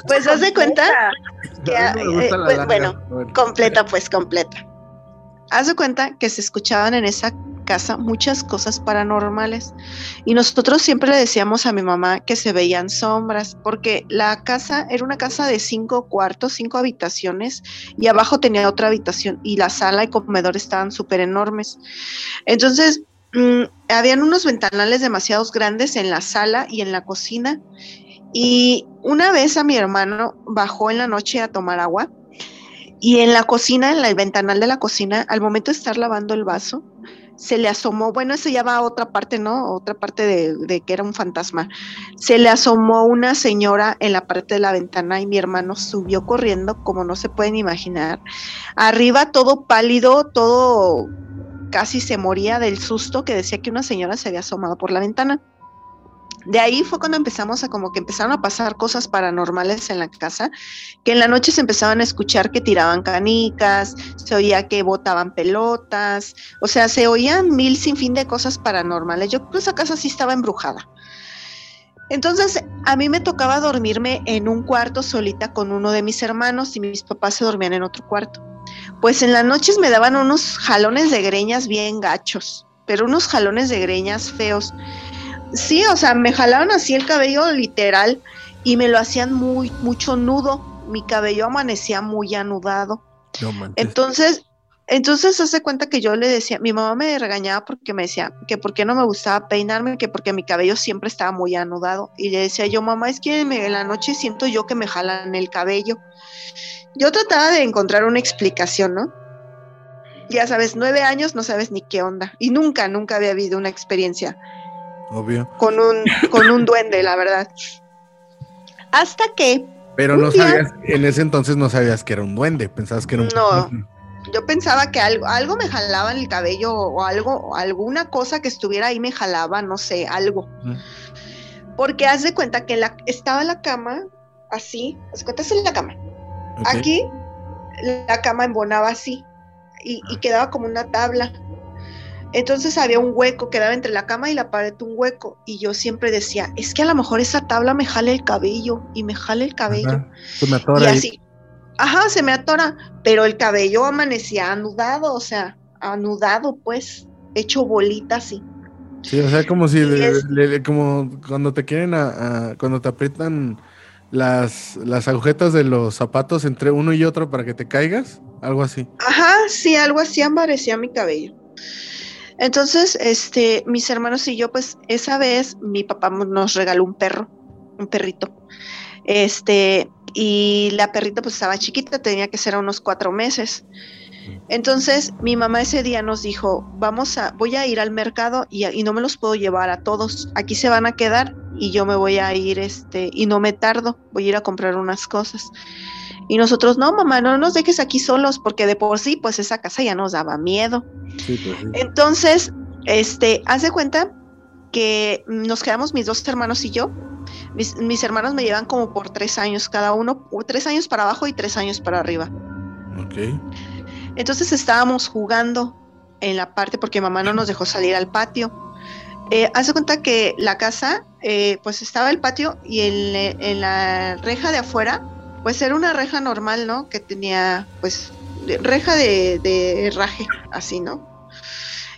pues haz de cuenta que, eh, pues, bueno, completa, pues completa. Haz de cuenta que se escuchaban en esa casa muchas cosas paranormales y nosotros siempre le decíamos a mi mamá que se veían sombras porque la casa era una casa de cinco cuartos, cinco habitaciones y abajo tenía otra habitación y la sala y comedor estaban súper enormes. Entonces, Mm, habían unos ventanales demasiado grandes en la sala y en la cocina. Y una vez a mi hermano bajó en la noche a tomar agua y en la cocina, en el ventanal de la cocina, al momento de estar lavando el vaso, se le asomó, bueno, eso ya va a otra parte, ¿no? Otra parte de, de, que era un fantasma. Se le asomó una señora en la parte de la ventana y mi hermano subió corriendo, como no se pueden imaginar. Arriba todo pálido, todo casi se moría del susto que decía que una señora se había asomado por la ventana. De ahí fue cuando empezamos a como que empezaron a pasar cosas paranormales en la casa, que en la noche se empezaban a escuchar que tiraban canicas, se oía que botaban pelotas, o sea, se oían mil sin fin de cosas paranormales. Yo creo que esa casa sí estaba embrujada. Entonces, a mí me tocaba dormirme en un cuarto solita con uno de mis hermanos y mis papás se dormían en otro cuarto pues en las noches me daban unos jalones de greñas bien gachos, pero unos jalones de greñas feos. Sí, o sea, me jalaban así el cabello literal y me lo hacían muy, mucho nudo. Mi cabello amanecía muy anudado. entonces, entonces hace cuenta que yo le decía, mi mamá me regañaba porque me decía que por qué no me gustaba peinarme, que porque mi cabello siempre estaba muy anudado. Y le decía yo, mamá, es que en la noche siento yo que me jalan el cabello. Yo trataba de encontrar una explicación, ¿no? Ya sabes, nueve años no sabes ni qué onda. Y nunca, nunca había habido una experiencia. Obvio. Con un, con un duende, la verdad. Hasta que. Pero no sabías, en ese entonces no sabías que era un duende, pensabas que era un. No, yo pensaba que algo, algo me jalaba en el cabello o algo, alguna cosa que estuviera ahí me jalaba, no sé, algo. Porque haz de cuenta que la, estaba la cama así, haz de cuenta en la cama. Aquí la cama embonaba así y, y, quedaba como una tabla. Entonces había un hueco, quedaba entre la cama y la pared un hueco. Y yo siempre decía, es que a lo mejor esa tabla me jale el cabello y me jale el cabello. y así, ajá, se me atora, pero el cabello amanecía anudado, o sea, anudado pues, hecho bolita así. Sí, o sea, como si, como cuando te quieren, a, cuando te aprietan las, las agujetas de los zapatos entre uno y otro para que te caigas, algo así. Ajá, sí, algo así amanecía mi cabello. Entonces, este, mis hermanos y yo, pues, esa vez mi papá nos regaló un perro, un perrito. Este, y la perrita pues estaba chiquita, tenía que ser unos cuatro meses. Entonces mi mamá ese día nos dijo, vamos a, voy a ir al mercado y, y, no me los puedo llevar a todos, aquí se van a quedar y yo me voy a ir, este, y no me tardo, voy a ir a comprar unas cosas. Y nosotros, no, mamá, no nos dejes aquí solos, porque de por sí, pues esa casa ya nos daba miedo. Pues, Entonces, este, haz de cuenta que nos quedamos mis dos hermanos y yo. Mis, hermanos me llevan como por tres años cada uno, tres años para abajo y tres años para arriba. Ok. Entonces estábamos jugando en la parte porque mamá no nos dejó salir al patio. Eh, haz de cuenta que la casa, eh, pues estaba el patio y en, en la reja de afuera pues era una reja normal, ¿no? Que tenía, pues, reja de, de herraje, así, ¿no?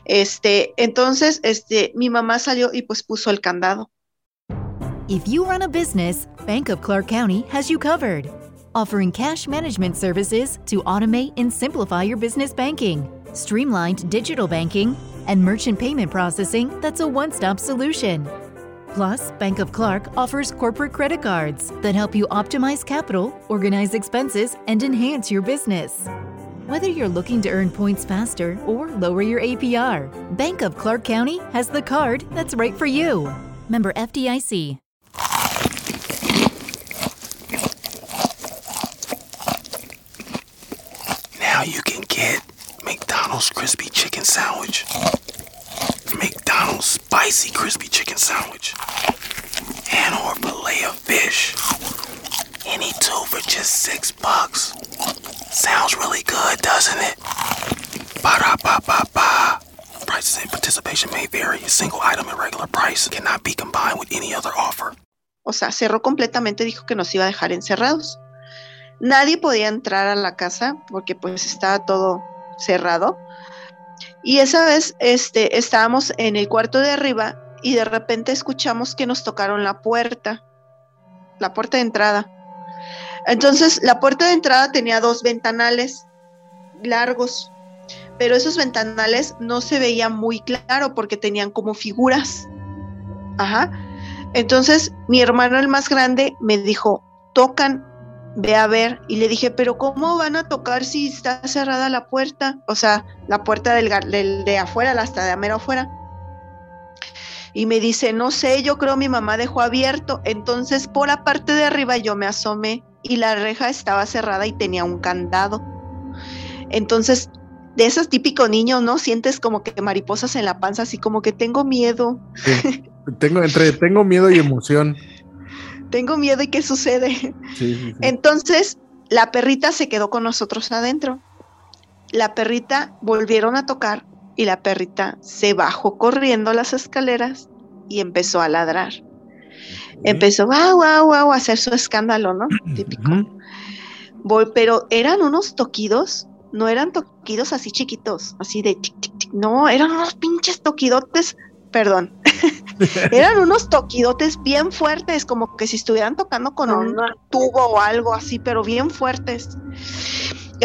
Este, entonces, este, mi mamá salió y pues puso el candado. If you run a business, Bank of Clark County has you covered, offering cash management services to automate and simplify your business banking, streamlined digital banking, and merchant payment processing that's a one-stop solution. Plus, Bank of Clark offers corporate credit cards that help you optimize capital, organize expenses, and enhance your business. Whether you're looking to earn points faster or lower your APR, Bank of Clark County has the card that's right for you. Member FDIC. Now you can get McDonald's crispy chicken sandwich McDonald's spicy crispy chicken sandwich. And or fillet of fish. Any two for just six bucks. Sounds really good, doesn't it? Ba-da-ba-ba-ba. Prices and participation may vary. A single item at regular price cannot be combined with any other offer. O sea, cerró completamente, dijo que nos iba a dejar encerrados. Nadie podía entrar a la casa porque pues estaba todo cerrado. Y esa vez este, estábamos en el cuarto de arriba y de repente escuchamos que nos tocaron la puerta, la puerta de entrada. Entonces, la puerta de entrada tenía dos ventanales largos, pero esos ventanales no se veían muy claro porque tenían como figuras. Ajá. Entonces, mi hermano el más grande me dijo, tocan ve a ver. Y le dije, pero ¿cómo van a tocar si está cerrada la puerta? O sea, la puerta del, de afuera, la hasta de amero afuera. Y me dice, no sé, yo creo mi mamá dejó abierto. Entonces por la parte de arriba yo me asomé y la reja estaba cerrada y tenía un candado. Entonces, de esos típicos niños, ¿no? Sientes como que mariposas en la panza, así como que tengo miedo. Tengo, entre tengo miedo y emoción tengo miedo y qué sucede. Entonces, la perrita se quedó con nosotros adentro. La perrita volvieron a tocar y la perrita se bajó corriendo las escaleras y empezó a ladrar. Empezó, wow, wow, wow, a hacer su escándalo, ¿no? Típico. pero eran unos toquidos, no eran toquidos así chiquitos, así de tic, tic, tic, no, eran unos pinches toquidotes perdón, eran unos toquidotes bien fuertes, como que si estuvieran tocando con un tubo o algo así, pero bien fuertes.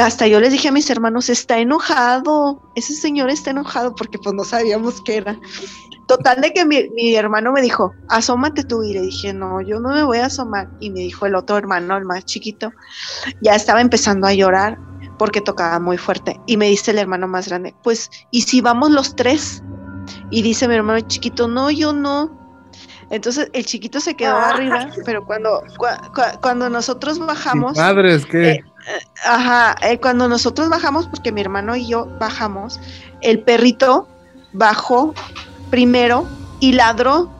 hasta yo les dije a mis hermanos, está enojado, ese señor está enojado porque pues no sabíamos qué era. Total de que mi, mi, hermano me dijo, asómate tú. Y le dije, no, yo no me voy a asomar. Y me dijo el otro hermano, el más chiquito, ya estaba empezando a llorar porque tocaba muy fuerte. Y me dice el hermano más grande, pues, ¿y si vamos los tres? Y dice mi hermano chiquito, no, yo no. Entonces el chiquito se quedó ah. arriba, pero cuando, cuando nosotros bajamos... Madres, ¿qué? Eh, Ajá, eh, cuando nosotros bajamos, porque mi hermano y yo bajamos, el perrito bajó primero y ladró,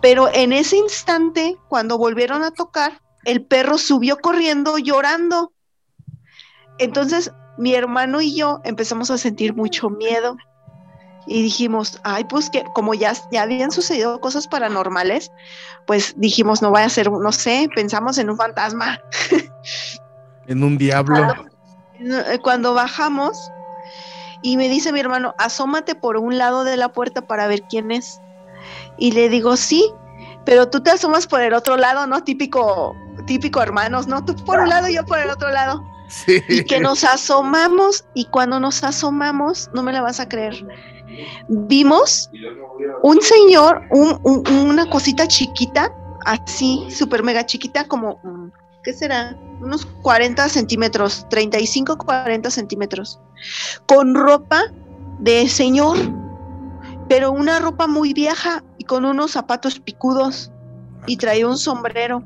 pero en ese instante, cuando volvieron a tocar, el perro subió corriendo llorando. Entonces, mi hermano y yo empezamos a sentir mucho miedo y dijimos, ay, pues que como ya, ya habían sucedido cosas paranormales, pues dijimos, no vaya a ser, no sé, pensamos en un fantasma. En un diablo. Cuando, bajamos y me dice mi hermano, asómate por un lado de la puerta para ver quién es. Y le digo, sí, pero tú te asomas por el otro lado, ¿no? Típico, típico hermanos, ¿no? Tú por un lado y yo por el otro lado. Sí. Y que nos asomamos y cuando nos asomamos, no me la vas a creer, vimos un señor, una cosita chiquita, así, súper mega chiquita, como, ¿qué será? Unos 40 centímetros, 35, 40 centímetros, con ropa de señor, pero una ropa muy vieja y con unos zapatos picudos y traía un sombrero.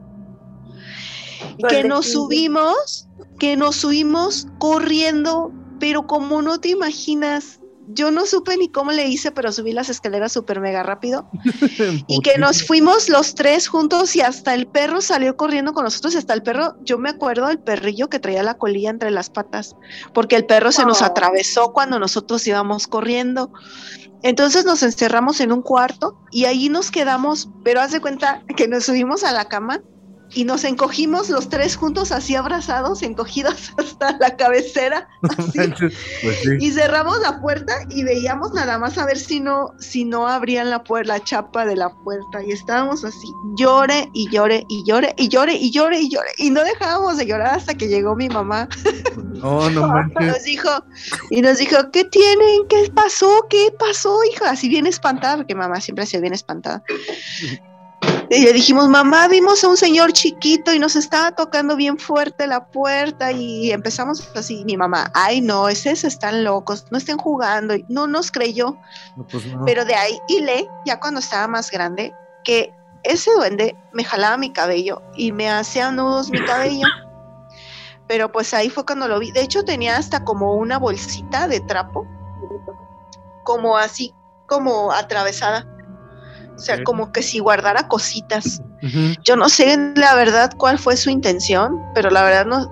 Que nos subimos, que nos subimos corriendo, pero como no te imaginas, yo no supe ni cómo le hice, pero subí las escaleras súper mega rápido. y que nos fuimos los tres juntos y hasta el perro salió corriendo con nosotros. Hasta el perro, yo me acuerdo del perrillo que traía la colilla entre las patas, porque el perro se nos oh. atravesó cuando nosotros íbamos corriendo. Entonces nos encerramos en un cuarto y ahí nos quedamos, pero haz de cuenta que nos subimos a la cama y nos encogimos los tres juntos así abrazados, encogidos hasta la cabecera, pues y cerramos la puerta y veíamos nada más a ver si no, si no abrían la puerta, la chapa de la puerta, y estábamos así, llore y llore y llore y llore y llore y llore, y no dejábamos de llorar hasta que llegó mi mamá. No, no manches. Nos dijo, y nos dijo, ¿qué tienen? ¿Qué pasó? ¿Qué pasó, hijo? Así bien espantada, porque mamá siempre se bien espantada. Y le dijimos, mamá, vimos a un señor chiquito y nos estaba tocando bien fuerte la puerta y empezamos así, mi mamá, ay no, esos están locos, no estén jugando. Y no nos creyó. Pues Pero de ahí, y le, ya cuando estaba más grande, que ese duende me jalaba mi cabello y me hacía nudos mi cabello. Pero pues ahí fue cuando lo vi. De hecho tenía hasta como una bolsita de trapo, como así, como atravesada o sea, como que si guardara cositas. Yo no sé la verdad cuál fue su intención, pero la verdad no,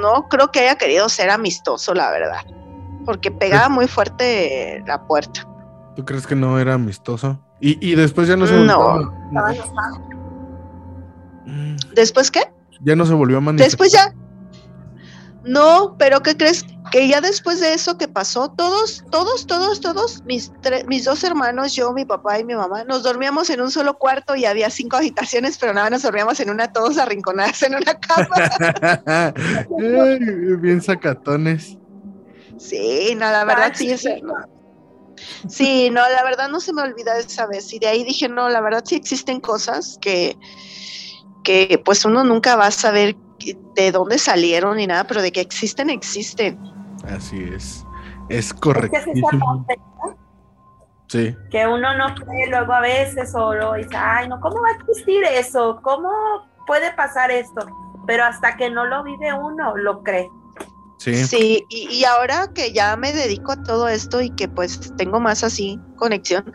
no creo que haya querido ser amistoso, la verdad. Porque pegaba muy fuerte la puerta. ¿Tú crees que no era amistoso? Y, después ya no se volvió. No. ¿Después qué? Ya no se volvió a manifestar. Después ya. No, pero ¿qué crees? Que ya después de eso que pasó, todos, todos, todos, todos, mis, mis dos hermanos, yo, mi papá y mi mamá, nos dormíamos en un solo cuarto y había cinco habitaciones, pero nada, nos dormíamos en una, todos arrinconados en una cama. bien sacatones. Sí, no, la verdad sí es... Sí, no, la verdad no se me olvida de esa vez. Y de ahí dije, no, la verdad sí existen cosas que, que pues uno nunca va a saber de dónde salieron ni nada, pero de que existen, existen. Así es. Es correcto. sí. Que uno no cree luego a veces solo dice, ay, no, ¿cómo va a existir eso? ¿Cómo puede pasar esto? Pero hasta que no lo vive uno, lo cree. Sí, y, ahora que ya me dedico a todo esto y que pues tengo más así conexión,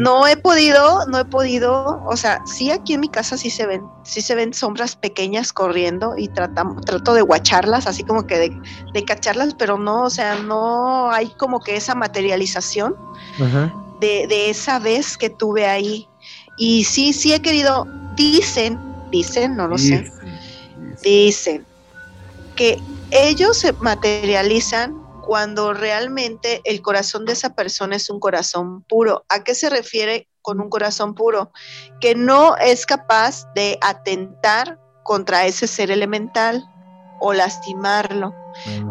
no he podido, no he podido, o sea, sí aquí en mi casa sí se ven, sí se ven sombras pequeñas corriendo y tratamos, trato de guacharlas, así como que de, cacharlas, pero no, o sea, no hay como que esa materialización De, esa vez que tuve ahí. Y sí, sí he querido, dicen, dicen, no lo sé, dicen que ellos se materializan cuando realmente el corazón de esa persona es un corazón puro. ¿A qué se refiere con un corazón puro? Que no es capaz de atentar contra ese ser elemental o lastimarlo.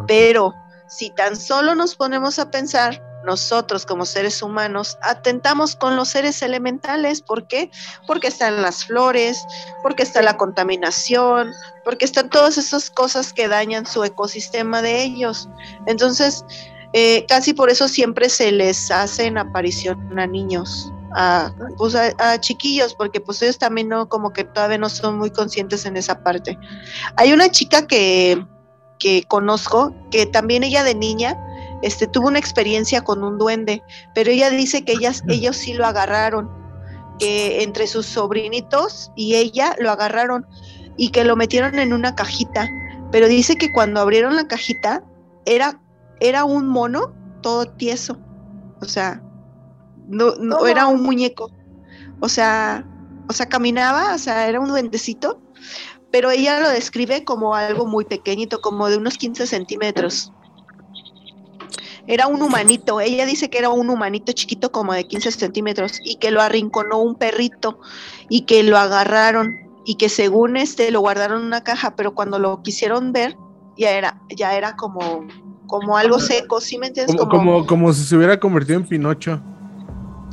Pero si tan solo nos ponemos a pensar, nosotros como seres humanos atentamos con los seres elementales. ¿Por qué? Porque están las flores, porque está la contaminación, porque están todas esas cosas que dañan su ecosistema de ellos. Entonces, eh, casi por eso siempre se les hacen aparición a niños. A, pues a, chiquillos, porque pues ellos también no, como que todavía no son muy conscientes en esa parte. Hay una chica que, que conozco, que también ella de niña este, tuvo una experiencia con un duende, pero ella dice que ellas, ellos sí lo agarraron, que entre sus sobrinitos y ella lo agarraron y que lo metieron en una cajita, pero dice que cuando abrieron la cajita era, era un mono todo tieso, o sea, no, no era un muñeco, o sea, o sea, caminaba, o sea, era un duendecito, pero ella lo describe como algo muy pequeñito, como de unos 15 centímetros. Era un humanito, ella dice que era un humanito chiquito como de 15 centímetros y que lo arrinconó un perrito y que lo agarraron y que según este lo guardaron en una caja, pero cuando lo quisieron ver ya era, ya era como, como algo seco, ¿sí me entiendes? Como, como, como si se hubiera convertido en Pinocho.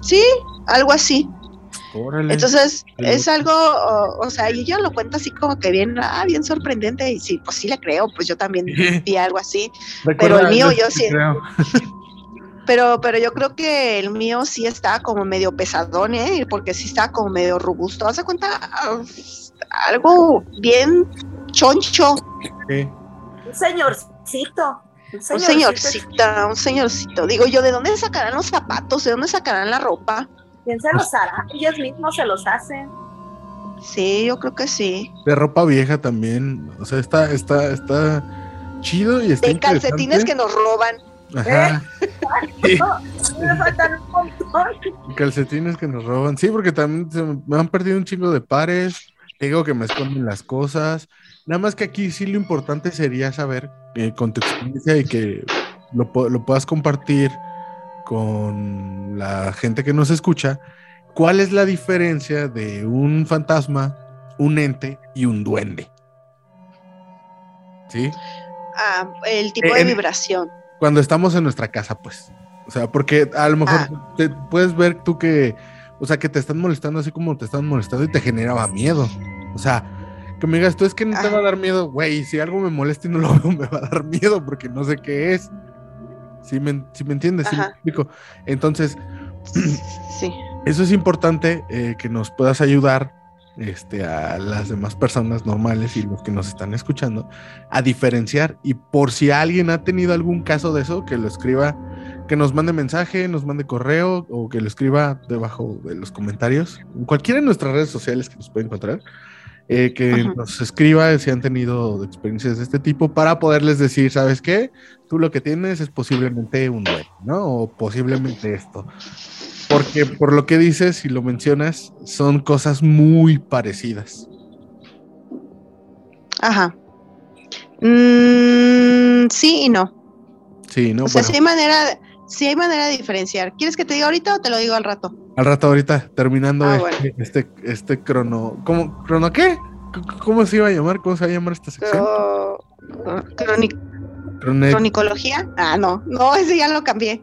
Sí, algo así. Entonces, es algo, o, sea, y ella lo cuenta así como que bien, ah, bien sorprendente, y sí, pues sí le creo, pues yo también vi algo así, pero el mío yo sí. pero, pero yo creo que el mío sí está como medio pesadón, ¿eh? porque sí está como medio robusto. ¿Hace cuenta? algo bien choncho. Un señorcito. Un señorcito, un señorcito. Digo yo, ¿de dónde sacarán los zapatos? ¿De dónde sacarán la ropa? ¿Quién se los hará? Ellos mismos se los hacen. Sí, yo creo que sí. De ropa vieja también. O sea, está, está, está chido y está. De calcetines que nos roban. Ajá. ¿Eh? Me faltan un montón. Calcetines que nos roban. Sí, porque también me han perdido un chingo de pares. Digo que me esconden las cosas. Nada más que aquí sí lo importante sería saber eh, con tu experiencia y que lo, lo puedas compartir con la gente que nos escucha, ¿cuál es la diferencia de un fantasma, un ente y un duende? ¿Sí? Ah, el tipo de vibración. Cuando estamos en nuestra casa, pues. O sea, porque a lo mejor ah. te puedes ver tú que, o sea, que te están molestando así como te están molestando y te generaba miedo. O sea, que me digas, tú es que no te va a dar miedo, güey, si algo me molesta y no lo veo, me va a dar miedo porque no sé qué es. ¿Sí me, me entiendes? ¿Sí me explico? Entonces, sí. eso es importante eh, que nos puedas ayudar este, a las demás personas normales y los que nos están escuchando a diferenciar. Y por si alguien ha tenido algún caso de eso, que lo escriba, que nos mande mensaje, nos mande correo o que lo escriba debajo de los comentarios, en cualquiera de nuestras redes sociales que nos puede encontrar. Eh, que nos escriba si han tenido experiencias de este tipo para poderles decir, ¿sabes qué? Tú lo que tienes es posiblemente un duelo, ¿no? O posiblemente esto. Porque por lo que dices y lo mencionas, son cosas muy parecidas. Ajá. Mm, sí y no. Sí, no. O sea, si hay manera, si hay manera de diferenciar. ¿Quieres que te diga ahorita o te lo digo al rato? Al rato ahorita, terminando ah, este, este, este, crono. ¿Cómo? ¿Crono qué? ¿Cómo se iba a llamar? ¿Cómo se va a llamar esta sección? ¿Cronicología? Ah, no, no, ese ya lo cambié.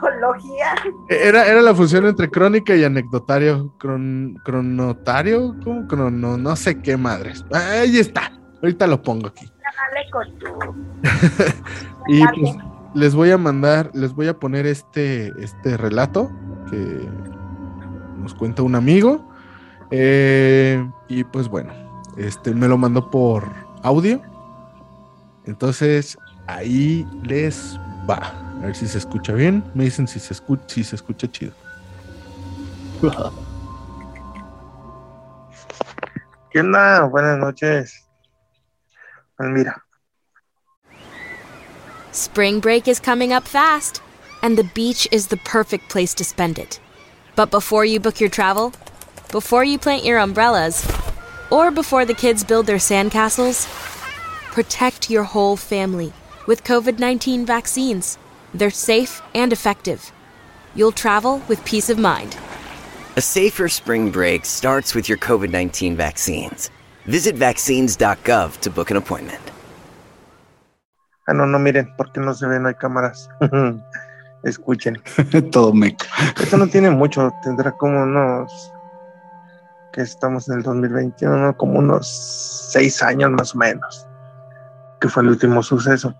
Cronología. Era, era la fusión entre crónica y anecdotario. cronotario, ¿cómo? Crono, no sé qué madres. Ahí está. Ahorita lo pongo aquí. y pues les voy a mandar, les voy a poner este, este relato que nos cuenta un amigo. Eh, y pues bueno, este me lo mandó por audio. Entonces ahí les va. A ver si se escucha bien. Me dicen si se escucha, si se escucha chido. ¿Qué onda? Buenas noches. Pues mira, Spring break is coming up fast, and the beach is the perfect place to spend it. But before you book your travel, before you plant your umbrellas, or before the kids build their sandcastles, protect your whole family with COVID 19 vaccines. They're safe and effective. You'll travel with peace of mind. A safer spring break starts with your COVID 19 vaccines. Visit vaccines.gov to book an appointment. Ah, no, no miren, porque no se ve, no hay cámaras. Escuchen. Todo meco. Esto no tiene mucho, tendrá como unos. que estamos en el 2021, como unos seis años más o menos, que fue el último suceso.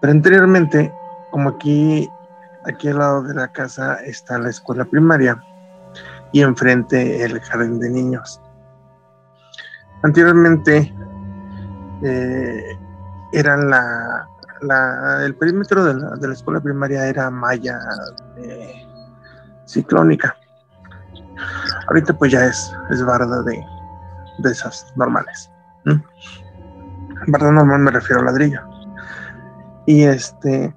Pero anteriormente, como aquí, aquí al lado de la casa está la escuela primaria y enfrente el jardín de niños. Anteriormente eh, eran la, la, el perímetro de la, de la escuela primaria era malla eh, ciclónica. Ahorita pues ya es, es barda de, de esas normales. ¿no? Barda normal me refiero a ladrillo. Y este,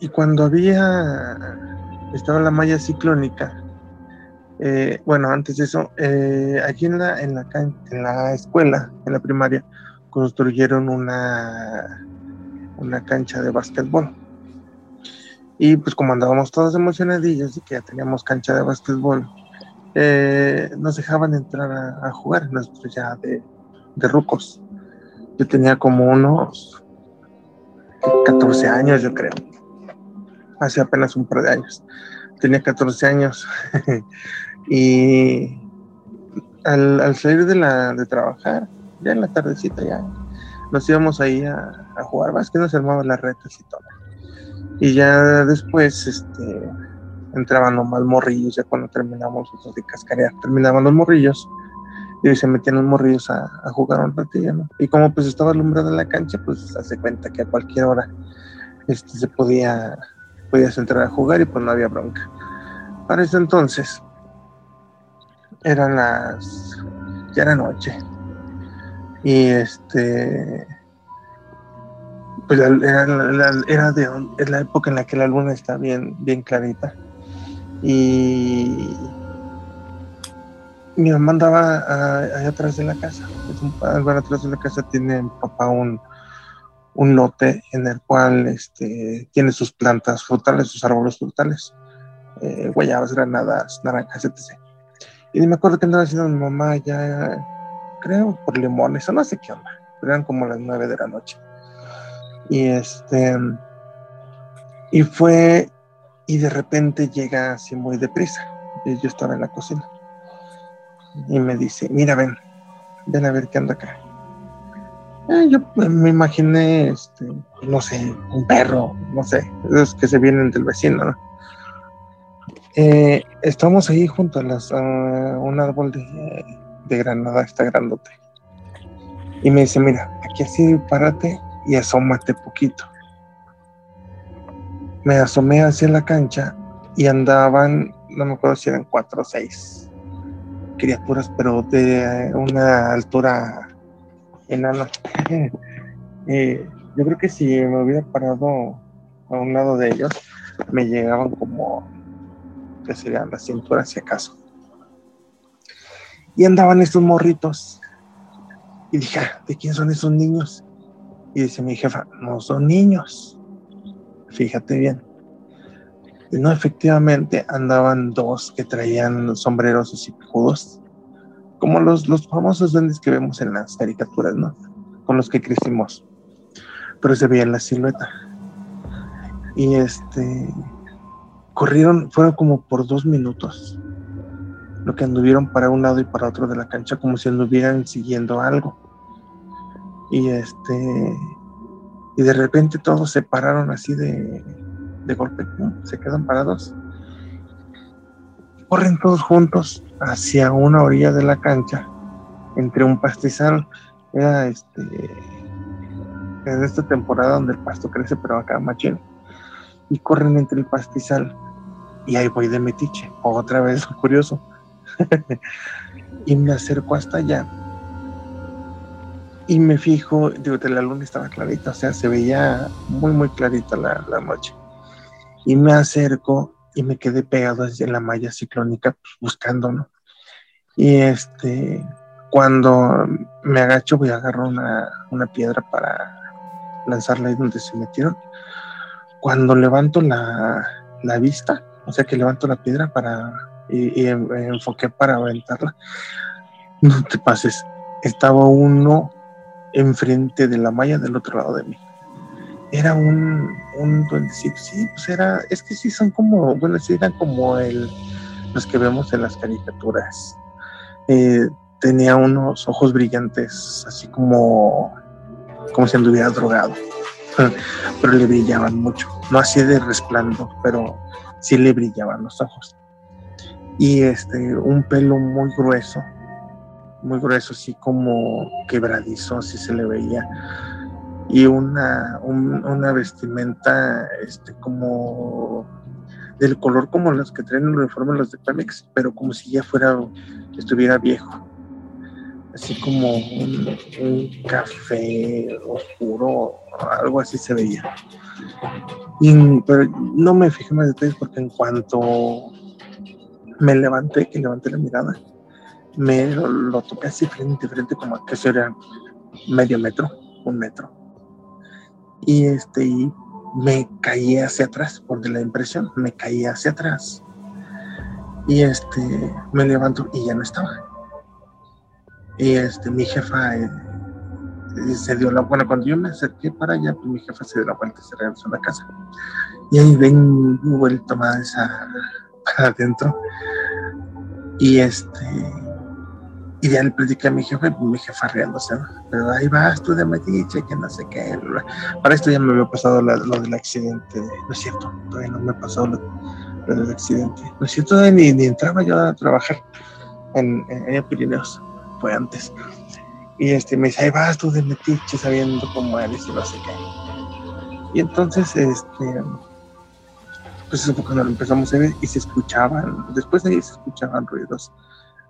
y cuando había, estaba la malla ciclónica, eh, bueno, antes de eso, eh, aquí en la, en, la, en la escuela, en la primaria, construyeron una, una cancha de básquetbol. Y pues como andábamos todos emocionadillos y que ya teníamos cancha de básquetbol, eh, nos dejaban entrar a, jugar, nosotros ya de, de rucos. Yo tenía como unos 14 años, yo creo. Hace apenas un par de años. Tenía 14 años. y al, al salir de, la, de trabajar, ya en la tardecita ya, nos íbamos ahí a, a jugar básquet, nos armaban las retas y todo. Y ya después, este, entraban nomás morrillos, ya cuando terminamos nosotros de cascarear, terminaban los morrillos y se metían los morrillos a, a jugar un ratillo, ¿no? Y como pues estaba alumbrada la cancha, pues hace cuenta que a cualquier hora este, se podía, podías entrar a jugar y pues no había bronca. Para ese entonces, eran las, ya era noche, y este, pues era, la- era de es la época en la que la luna está bien, bien clarita. Y mi mamá andaba allá atrás de la casa. Algo atrás de la casa tiene mi papá un, un lote en el cual este, tiene sus plantas frutales, sus árboles frutales, eh, guayabas, granadas, naranjas, etc. Y me acuerdo que andaba haciendo mi mamá ya, creo, por limones, o no sé qué onda, eran como las nueve de la noche. Y este, y fue, y de repente llega así muy deprisa. Y yo estaba en la cocina. Y me dice, mira, ven, ven a ver qué anda acá. Eh, yo me imaginé, este, no sé, un perro, no sé, esos que se vienen del vecino, ¿no? Eh, estamos ahí junto a a un árbol de, de granada, está grandote. Y me dice, mira, aquí así párate y asómate poquito. Me asomé hacia la cancha y andaban, no me acuerdo si eran cuatro o seis criaturas, pero de una altura enana. Eh, yo creo que si me hubiera parado a un lado de ellos, me llegaban como, que serían la cintura si acaso. Y andaban estos morritos. Y dije, "Ah, ¿de quién son esos niños? Y dice mi jefa, no son niños. Fíjate bien. Y no, efectivamente andaban dos que traían sombreros así picudos, como los, los famosos duendes que vemos en las caricaturas, ¿no? Con los que crecimos. Pero se veía la silueta. Y este, corrieron, fueron como por dos minutos. Lo que anduvieron para un lado y para otro de la cancha, como si anduvieran siguiendo algo. Y este, y de repente todos se pararon así de, de golpe, se quedan parados. Corren todos juntos hacia una orilla de la cancha, entre un pastizal. Era este, en esta temporada donde el pasto crece, pero acá machín. Y corren entre el pastizal. Y ahí voy de metiche, otra vez curioso. y me acerco hasta allá. Y me fijo, digo, la luna estaba clarita, o sea, se veía muy, muy clarita la, la noche. Y me acerco y me quedé pegado en la malla ciclónica, pues, buscando. Y este, cuando me agacho, voy a agarrar una, una piedra para lanzarla ahí donde se metieron. Cuando levanto la, la vista, o sea que levanto la piedra para y, y en- enfoqué para aventarla, no te pases, estaba uno enfrente de la malla del otro lado de mí. Era un, un duendecito, sí, pues era, es que sí son como, bueno, sí eran como el, los que vemos en las caricaturas. Eh, tenía unos ojos brillantes, así como, como si anduviera drogado, pero le brillaban mucho, no así de resplandor, pero sí le brillaban los ojos. Y este, un pelo muy grueso, muy grueso, así como quebradizo, así se le veía. Y una, un- una vestimenta este, como del color como los que traen el uniforme los de Pemex, pero como si ya fuera, estuviera viejo. Así como un, café oscuro, algo así se veía. Pero no me fijé más detalles porque en cuanto me levanté, que levanté la mirada, me lo, lo así frente a frente, como que sería medio metro, un metro. Y este, y me caí hacia atrás, por la impresión, me caí hacia atrás. Y este, me levanto y ya no estaba. Y este, mi jefa eh, se dio la bueno, cuando yo me acerqué para allá, pues mi jefa se dio la vuelta y se regresó a la casa. Y ahí ven vuelto más a- adentro. Y este, y ya le platiqué a mi jefe, mi jefa riéndose, ¿no? Pero ahí vas tú de metiche, que no sé qué. Para esto ya me había pasado la- lo del accidente. No es cierto, todavía no me pasado lo, lo del accidente. No es cierto, ni, ni entraba yo a trabajar en, en, en Pirineos. Fue antes. Y este, me dice, ahí vas tú de metiche sabiendo cómo eres y no sé qué. Y entonces, este, pues eso fue cuando lo empezamos a ver y se escuchaban, después de ahí se escuchaban ruidos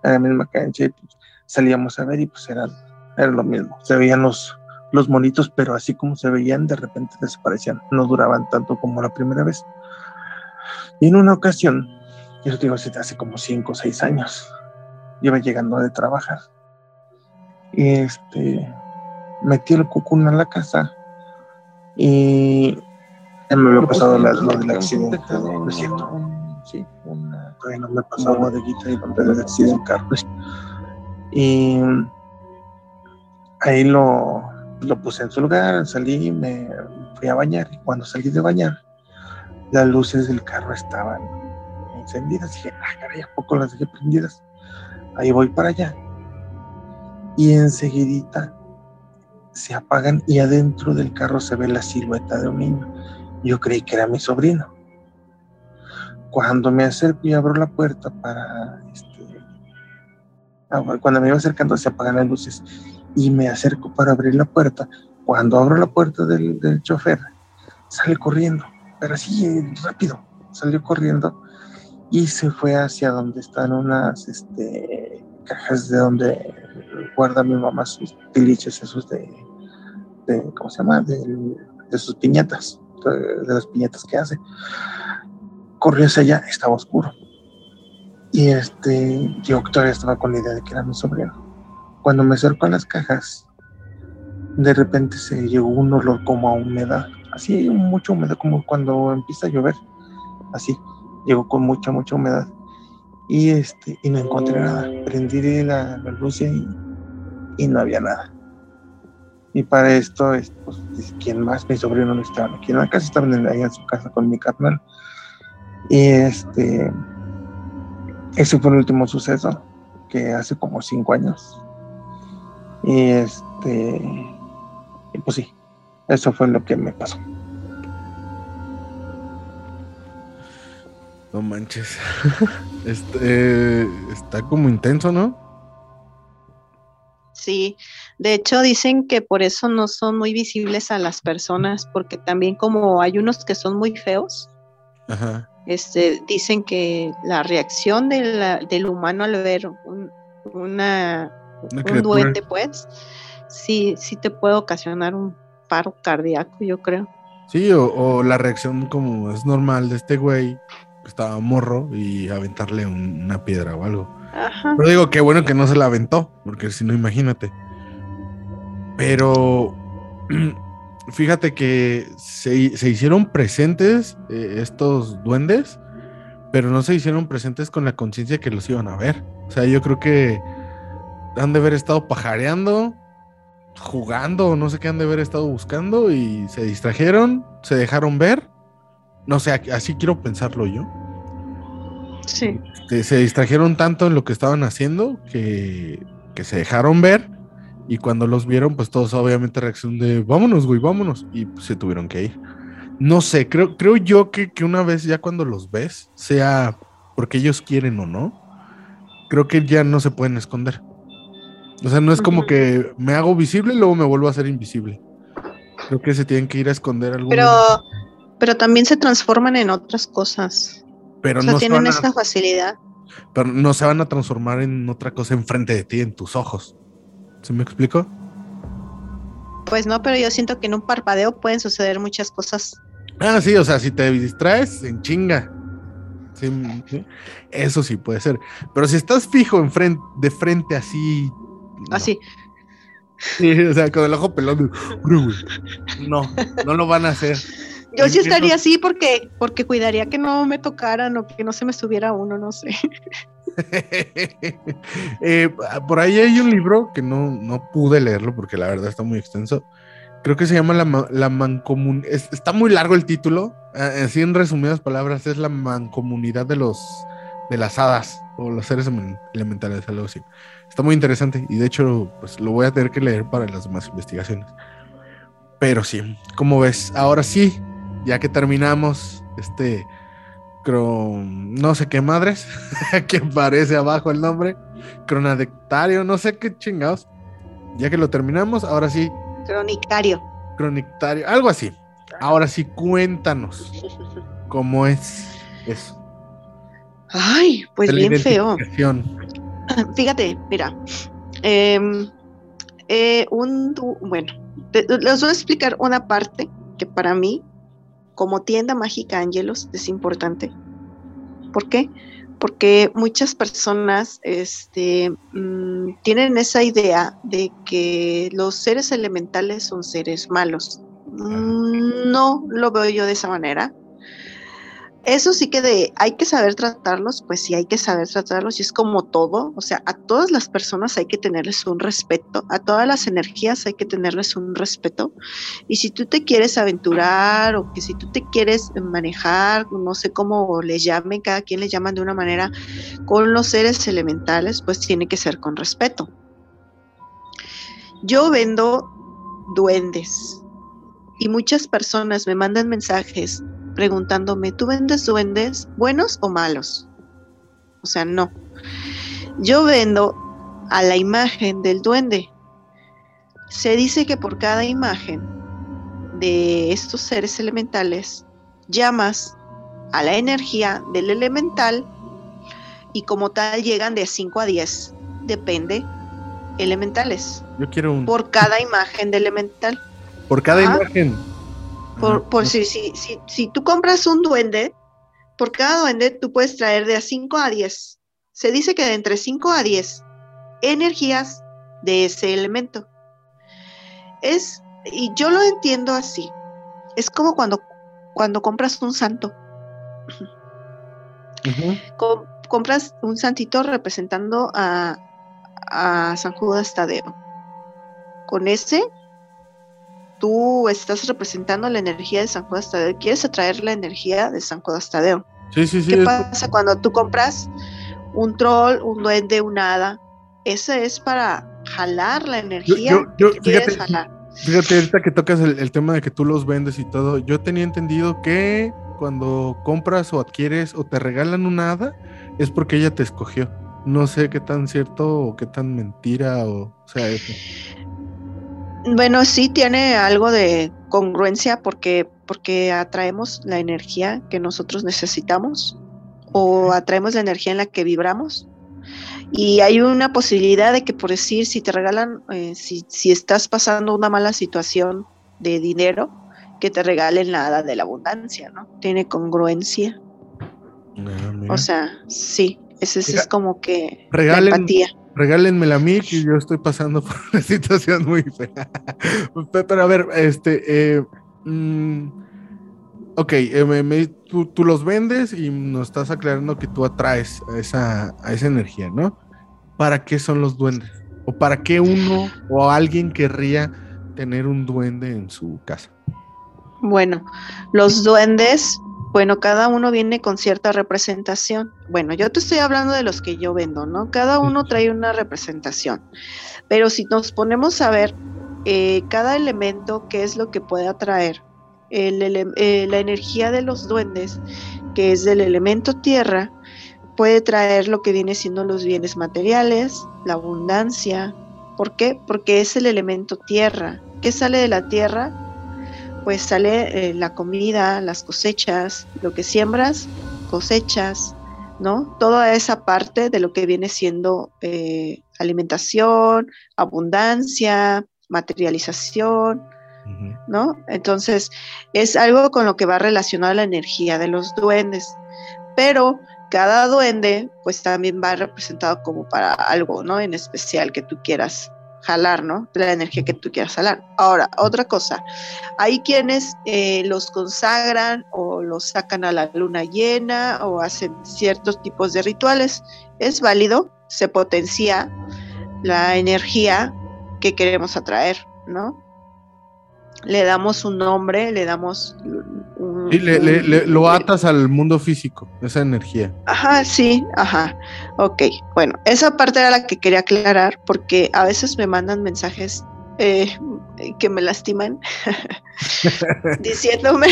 en la misma cancha y pues salíamos a ver y pues eran, era lo mismo. Se veían los, los monitos, pero así como se veían, de repente desaparecían. No duraban tanto como la primera vez. Y en una ocasión, yo te digo, hace como 5 o 6 años, iba llegando de trabajar. Y este, metí el cucún a la casa y ya me había pasado la- lo del accidente, ¿no es cierto? Sí, una, todavía no me pasó una bodeguita y donde el accidente del carro. Y ahí lo, lo puse en su lugar, salí, me fui a bañar y cuando salí de bañar, las luces del carro estaban encendidas. dije, ah, caray, ¿a poco las dejé prendidas? Ahí voy para allá. Y enseguidita se apagan y adentro del carro se ve la silueta de un niño. Yo creí que era mi sobrino. Cuando me acerco y abro la puerta para, este, ah, cuando me iba acercando se apagan las luces y me acerco para abrir la puerta. Cuando abro la puerta del, del chofer, sale corriendo, pero así rápido, salió corriendo y se fue hacia donde están unas este, cajas de donde guarda mi mamá sus tiliches, esos de, de ¿cómo se llama? De, de sus piñatas, de, las piñatas que hace. Corrió hacia allá, estaba oscuro. Y este, yo todavía estaba con la idea de que era mi sobrino. Cuando me acerco a las cajas, de repente se llegó un olor como a humedad, así mucha humedad, como cuando empieza a llover, así, llegó con mucha, mucha humedad. Y este, y no encontré nada. Prendí la, la luz y, y no había nada. Y para esto, es, pues, ¿quién más? Mi sobrino no estaba aquí en la casa, estaban en, ahí en su casa con mi carnal. Y este, ese fue el último suceso, que hace como cinco años. Y este, y pues sí, eso fue lo que me pasó. No manches. este, está como intenso, ¿no? Sí, de hecho dicen que por eso no son muy visibles a las personas, porque también como hay unos que son muy feos, Ajá. este, dicen que la reacción de la- del humano al ver un, una, Una un criatura. duende, pues, sí, sí te puede ocasionar un paro cardíaco, yo creo. Sí, o, o la reacción como es normal de este güey, que estaba morro, y aventarle un- una piedra o algo. Ajá. Pero digo, qué bueno que no se la aventó, porque si no, imagínate. Pero fíjate que se, se hicieron presentes eh, estos duendes, pero no se hicieron presentes con la conciencia que los iban a ver. O sea, yo creo que han de haber estado pajareando, jugando, no sé qué han de haber estado buscando y se distrajeron, se dejaron ver. No sé, así quiero pensarlo yo. Sí. Este, se distrajeron tanto en lo que estaban haciendo que, que se dejaron ver y cuando los vieron pues todos obviamente reacción de vámonos güey, vámonos y pues, se tuvieron que ir. No sé, creo, creo yo que, que una vez ya cuando los ves, sea porque ellos quieren o no, creo que ya no se pueden esconder. O sea, no es como que me hago visible y luego me vuelvo a hacer invisible. Creo que se tienen que ir a esconder algunos. Pero, pero también se transforman en otras cosas. pero, o sea, no tienen esa facilidad. pero no se van a transformar en otra cosa enfrente de ti, en tus ojos. ¿Se me explico? Pues no, pero yo siento que en un parpadeo pueden suceder muchas cosas. Ah, sí, o sea, si te distraes, en chinga. Sí, sí, Eso sí puede ser. Pero si estás fijo en frente, de frente así. no. Así. Sí, o sea, con el ojo pelón. No, no lo van a hacer. Yo sí estaría así porque, porque cuidaría que no me tocaran o que no se me subiera uno, no sé. Eh, por ahí hay un libro que no, no pude leerlo porque la verdad está muy extenso. Creo que se llama La, la Mancomun... es- está muy largo el título. eh, Así en resumidas palabras, es la mancomunidad de los de las hadas o los seres emen- elementales, algo así. Está muy interesante y de hecho pues lo voy a tener que leer para las demás investigaciones. Pero sí, como ves, ahora sí, ya que terminamos este cro- no sé qué madres, que aparece abajo el nombre, cronadectario, no sé qué chingados. Ya que lo terminamos, ahora sí, Cronicario. cronictario, algo así. Ahora sí, cuéntanos cómo es eso. Ay, pues la bien feo. Fíjate, mira. em, eh, un, bueno, les voy a explicar una parte que para mí, como tienda mágica Ángelos, es importante. ¿Por qué? Porque muchas personas este, mm, tienen esa idea de que los seres elementales son seres malos. Mm, No lo veo yo de esa manera. Eso sí que de hay que saber tratarlos, pues sí hay que saber tratarlos y es como todo, o sea, a todas las personas hay que tenerles un respeto, a todas las energías hay que tenerles un respeto. Y si tú te quieres aventurar o que si tú te quieres manejar, no sé cómo les llamen, cada quien le llaman de una manera, con los seres elementales, pues tiene que ser con respeto. Yo vendo duendes y muchas personas me mandan mensajes preguntándome, ¿tú vendes duendes buenos o malos? O sea, no. Yo vendo a la imagen del duende. Se dice que por cada imagen de estos seres elementales llamas a la energía del elemental y como tal llegan de 5 a 10, depende, elementales, Yo quiero un. Por, por cada imagen de elemental. cada Ajá. imagen. Por, si, si, si, si tú compras un duende, por cada duende tú puedes traer de a 5 a 10. Se dice que de entre 5 a 10 energías de ese elemento. Es, y yo lo entiendo así. Es como cuando, cuando compras un santo. Com- compras un santito representando a, a San Judas Tadeo. Con ese, tú estás representando la energía de San Judas Tadeo. Quieres atraer la energía de San Judas Tadeo. Sí, sí, sí. ¿Qué pasa cuando tú compras un troll, un duende, un hada? Ese es para jalar la energía yo- yo- que quieres fíjate, jalar. Fíjate, ahorita que tocas el, el tema de que tú los vendes y todo, yo tenía entendido que cuando compras o adquieres o te regalan una hada, es porque ella te escogió. No sé qué tan cierto o qué tan mentira o, o sea, eso. Bueno, sí tiene algo de congruencia porque, porque atraemos la energía que nosotros necesitamos o atraemos la energía en la que vibramos. Y hay una posibilidad de que, por decir, si te regalan, eh, si, si estás pasando una mala situación de dinero, que te regalen la hada de la abundancia, ¿no? Tiene congruencia. Ah. O sea, sí, ese es como que regalen- la empatía. Regálenmela a mí que yo estoy pasando por una situación muy fea. Pe- Pero a ver, este, eh, mm, ok, eh, tú, los vendes y nos estás aclarando que tú atraes esa, a esa energía, ¿no? ¿Para qué son los duendes? ¿O para qué uno o alguien querría tener un duende en su casa? Bueno, los duendes, bueno, cada uno viene con cierta representación. Bueno, yo te estoy hablando de los que yo vendo, ¿no? Cada uno trae una representación. Pero si nos ponemos a ver eh, cada elemento, qué es lo que puede atraer, el eh, la energía de los duendes, que es del elemento tierra, puede traer lo que viene siendo los bienes materiales, la abundancia, ¿Por qué? Porque es el elemento tierra. ¿Qué sale de la tierra? Pues sale eh, la comida, las cosechas, lo que siembras, cosechas, ¿no? Toda esa parte de lo que viene siendo eh, alimentación, abundancia, materialización, ¿no? Entonces, es algo con lo que va relacionada la energía de los duendes. Pero cada duende, pues también va representado como para algo, ¿no? En especial que tú quieras jalar, ¿no? La energía que tú quieras jalar. Ahora, otra cosa, hay quienes eh, los consagran o los sacan a la luna llena o hacen ciertos tipos de rituales. Es válido, se potencia la energía que queremos atraer, ¿no? Le damos un nombre, le damos y le, lo atas al mundo físico, esa energía. Ajá, sí, ajá. Ok, bueno, esa parte era la que quería aclarar porque a veces me mandan mensajes eh, que me lastiman diciéndome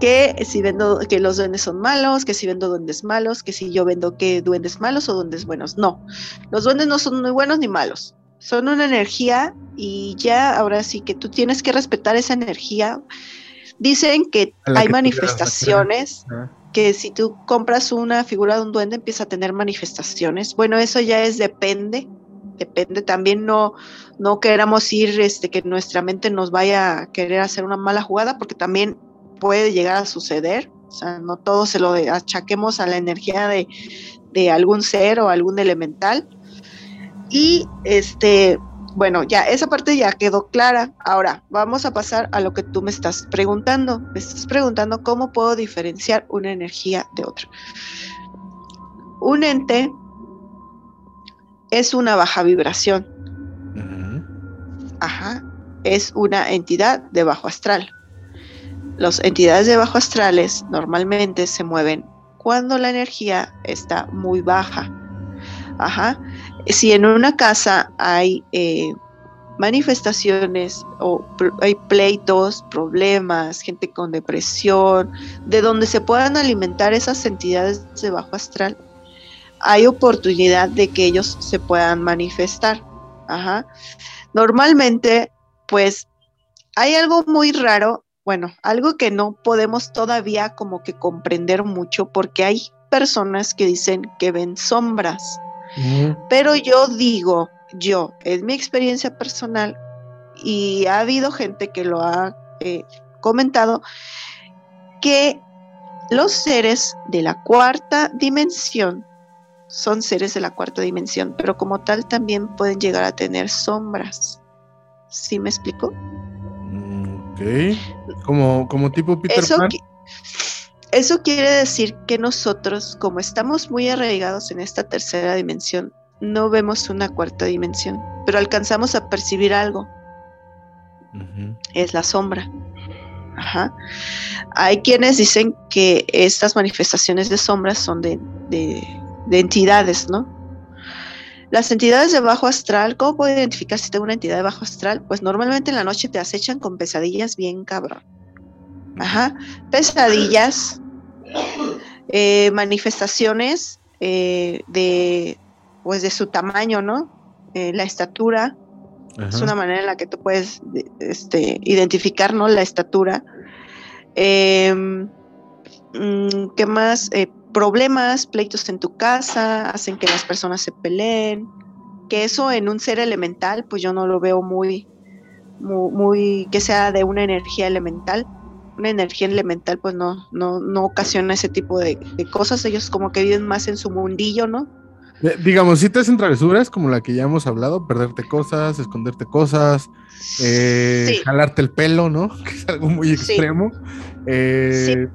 que si vendo que los duendes son malos, que si vendo duendes malos, que si yo vendo que duendes malos o duendes buenos. No, los duendes no son ni buenos ni malos. Son una energía y ya ahora sí que tú tienes que respetar esa energía. Dicen que hay manifestaciones que si tú compras una figura de un duende empieza a tener manifestaciones. Bueno, eso ya es depende, depende también no no queramos ir este que nuestra mente nos vaya a querer hacer una mala jugada porque también puede llegar a suceder. O sea, no todo se lo achaquemos a la energía de, de algún ser o algún elemental. Y este, bueno, ya esa parte ya quedó clara. Ahora vamos a pasar a lo que tú me estás preguntando. Me estás preguntando cómo puedo diferenciar una energía de otra. Un ente es una baja vibración. Ajá. Es una entidad de bajo astral. Las entidades de bajo astrales normalmente se mueven cuando la energía está muy baja. Ajá. Si en una casa hay eh, manifestaciones o hay pleitos, problemas, gente con depresión, de donde se puedan alimentar esas entidades de bajo astral, hay oportunidad de que ellos se puedan manifestar. Ajá. Normalmente, pues hay algo muy raro bueno, algo que no podemos todavía como que comprender mucho porque hay personas que dicen que ven sombras. Pero yo digo, yo, es mi experiencia personal y ha habido gente que lo ha eh, comentado, que los seres de la cuarta dimensión son seres de la cuarta dimensión, pero como tal también pueden llegar a tener sombras. ¿Sí me explico? Ok. Como, como tipo Peter eso, Pan. Eso quiere decir que nosotros, como estamos muy arraigados en esta tercera dimensión, no vemos una cuarta dimensión, pero alcanzamos a percibir algo. Es la sombra. Ajá. Hay quienes dicen que estas manifestaciones de sombras son de, de, de entidades, ¿no? Las entidades de bajo astral, ¿cómo puedo identificar si tengo una entidad de bajo astral? Pues normalmente en la noche te acechan con pesadillas bien cabrón. Ajá. Pesadillas, eh, manifestaciones eh, de, pues de su tamaño, ¿no? Eh, la estatura. Es una manera en la que tú puedes este, identificar, ¿no? La estatura. Em, mm, ¿Qué más? problemas, pleitos en tu casa, hacen que las personas se peleen, que eso en un ser elemental, pues yo no lo veo muy, muy, que sea de una energía elemental. Una energía elemental, pues no, no, no ocasiona ese tipo de, cosas. Ellos como que viven más en su mundillo, ¿no? Eh, digamos, si te hacen travesuras como la que ya hemos hablado, perderte cosas, esconderte cosas, eh, jalarte el pelo, ¿no? Que es algo muy extremo. Eh,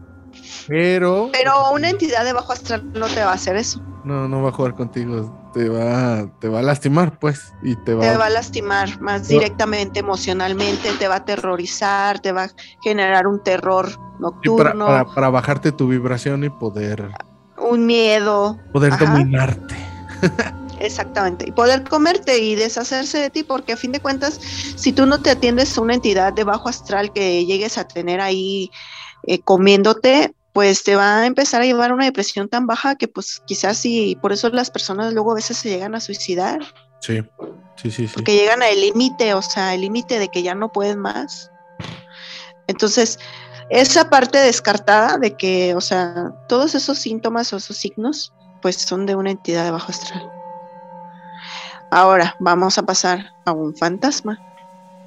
pero. Pero una entidad de bajo astral no te va a hacer eso. No, no va a jugar contigo. Te va, te va a lastimar, pues. Y te va, te va a lastimar más directamente, emocionalmente, te va a aterrorizar, te va a generar un terror nocturno. para, bajarte tu vibración y poder. Un miedo. Poder dominarte. Exactamente. Y poder comerte y deshacerse de ti, porque a fin de cuentas, si tú no te atiendes a una entidad de bajo astral que llegues a tener ahí eh, comiéndote, pues te va a empezar a llevar una depresión tan baja que pues quizás sí, por eso las personas luego a veces se llegan a suicidar, Sí, sí, sí, sí. Porque llegan al límite, o sea, el límite de que ya no pueden más. Entonces, esa parte descartada de que, o sea, todos esos síntomas o esos signos, pues son de una entidad de bajo astral. Ahora vamos a pasar a un fantasma,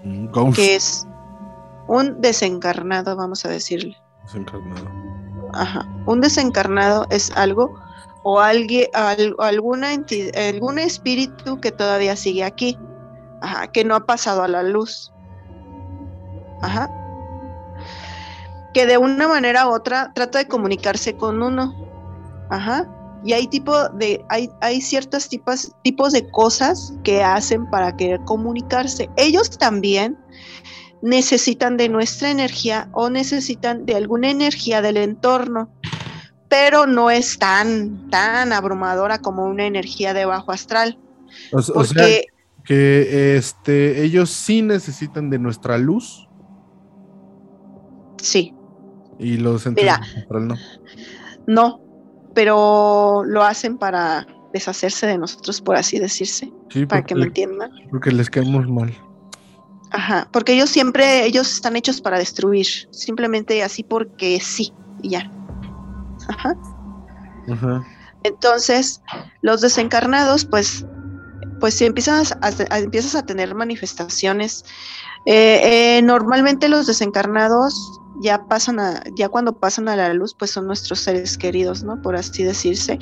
Un ghost que es un desencarnado, vamos a decirle. desencarnado. Un desencarnado es algo o alguien, al- alguna algún espíritu que todavía sigue aquí, que no ha pasado a la luz. Ajá. Que de una manera u otra trata de comunicarse con uno. Ajá. Y hay tipo de, hay, hay ciertos tipos, tipos de cosas que hacen para querer comunicarse. Ellos también necesitan de nuestra energía o necesitan de alguna energía del entorno, pero no es tan, tan abrumadora como una energía de bajo astral. O, o sea, Porque que este, ellos sí necesitan de nuestra luz sí, y los Mira. astral no. no, pero lo hacen para deshacerse de nosotros, por así decirse, Sí, para que me porque, entiendan. porque les caemos mal. Ajá, porque ellos siempre, ellos están hechos para destruir, simplemente así porque sí, y ya. Ajá. Ajá. Entonces, los desencarnados, pues, pues si empiezas a, a- empiezas a tener manifestaciones. Eh, eh, normalmente los desencarnados ya pasan a, ya cuando pasan a la luz, pues son nuestros seres queridos, ¿no? Por así decirse,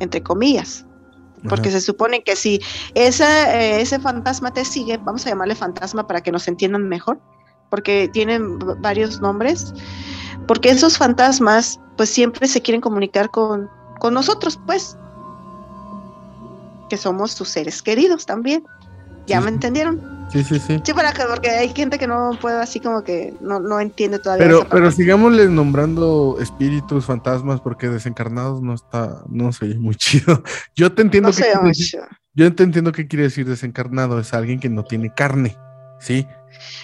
entre comillas. Porque Ajá. se supone que si ese, eh, ese fantasma te sigue, vamos a llamarle fantasma para que nos entiendan mejor, porque tienen varios nombres, porque esos fantasmas pues siempre se quieren comunicar con, con nosotros, pues, que somos sus seres queridos también. ¿Ya Sí, me entendieron? Sí, sí, sí. Sí, para que, porque hay gente que no puede así como que no, no entiende todavía. Pero, pero sigámosles nombrando espíritus, fantasmas, porque desencarnados no está, no se oye muy chido. Yo te entiendo no que quiere decir- yo te entiendo qué quiere decir desencarnado, es alguien que no tiene carne, ¿sí?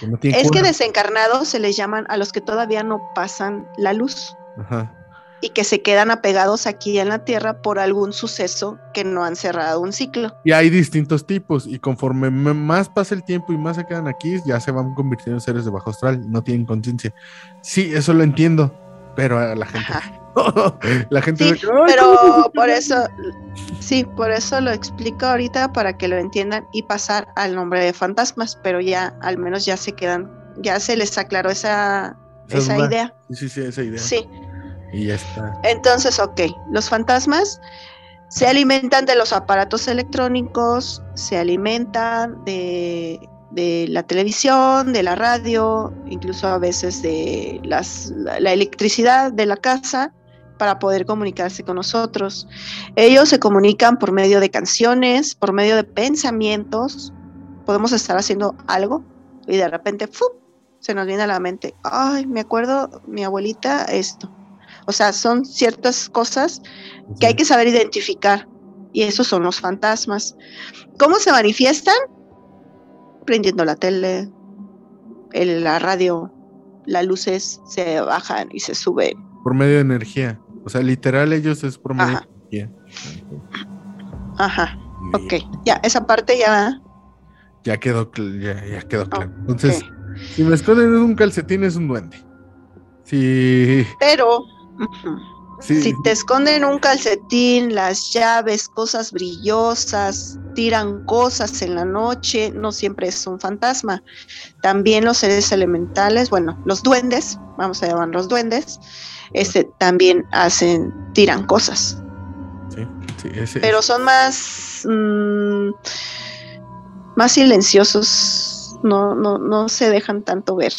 Que no tiene Es que desencarnados se les llaman a los que todavía no pasan la luz. Ajá. Y que se quedan apegados aquí en la tierra por algún suceso que no han cerrado un ciclo. Y hay distintos tipos, y conforme más pasa el tiempo y más se quedan aquí, ya se van convirtiendo en seres de bajo astral, no tienen conciencia. Sí, eso lo entiendo, pero a la gente. Ajá. la gente. Sí, de que, "Ay, ¿cómo pero por llama?". eso, sí, por eso lo explico ahorita para que lo entiendan y pasar al nombre de fantasmas, pero ya al menos ya se quedan, ya se les aclaró esa, Esa esa idea. Sí, sí, esa idea. Sí, Y ya está. entonces, ok, los fantasmas se alimentan de los aparatos electrónicos, se alimentan de, de la televisión, de la radio, incluso a veces de las, la, electricidad de la casa para poder comunicarse con nosotros. Ellos se comunican por medio de canciones, por medio de pensamientos. Podemos estar haciendo algo y de repente se nos viene a la mente, ay, me acuerdo mi abuelita esto. O sea, son ciertas cosas que hay que saber identificar. Y esos son los fantasmas. ¿Cómo se manifiestan? Prendiendo la tele, el- la radio, las luces se bajan y se suben. Por medio de energía. O sea, literal, ellos es por medio Ajá. de energía. Ajá, ok. Ya, esa parte ya. Ya quedó, ya, ya quedó claro. Entonces, si me esconden en un calcetín, es un duende. Si, Pero si te esconden un calcetín, las llaves, cosas brillosas, tiran cosas en la noche, no siempre es un fantasma. También los seres elementales, bueno, los duendes, vamos a llamarlos duendes, este, también hacen, tiran cosas, sí, sí, ese- pero son más, mm, más silenciosos, no, no, no se dejan tanto ver.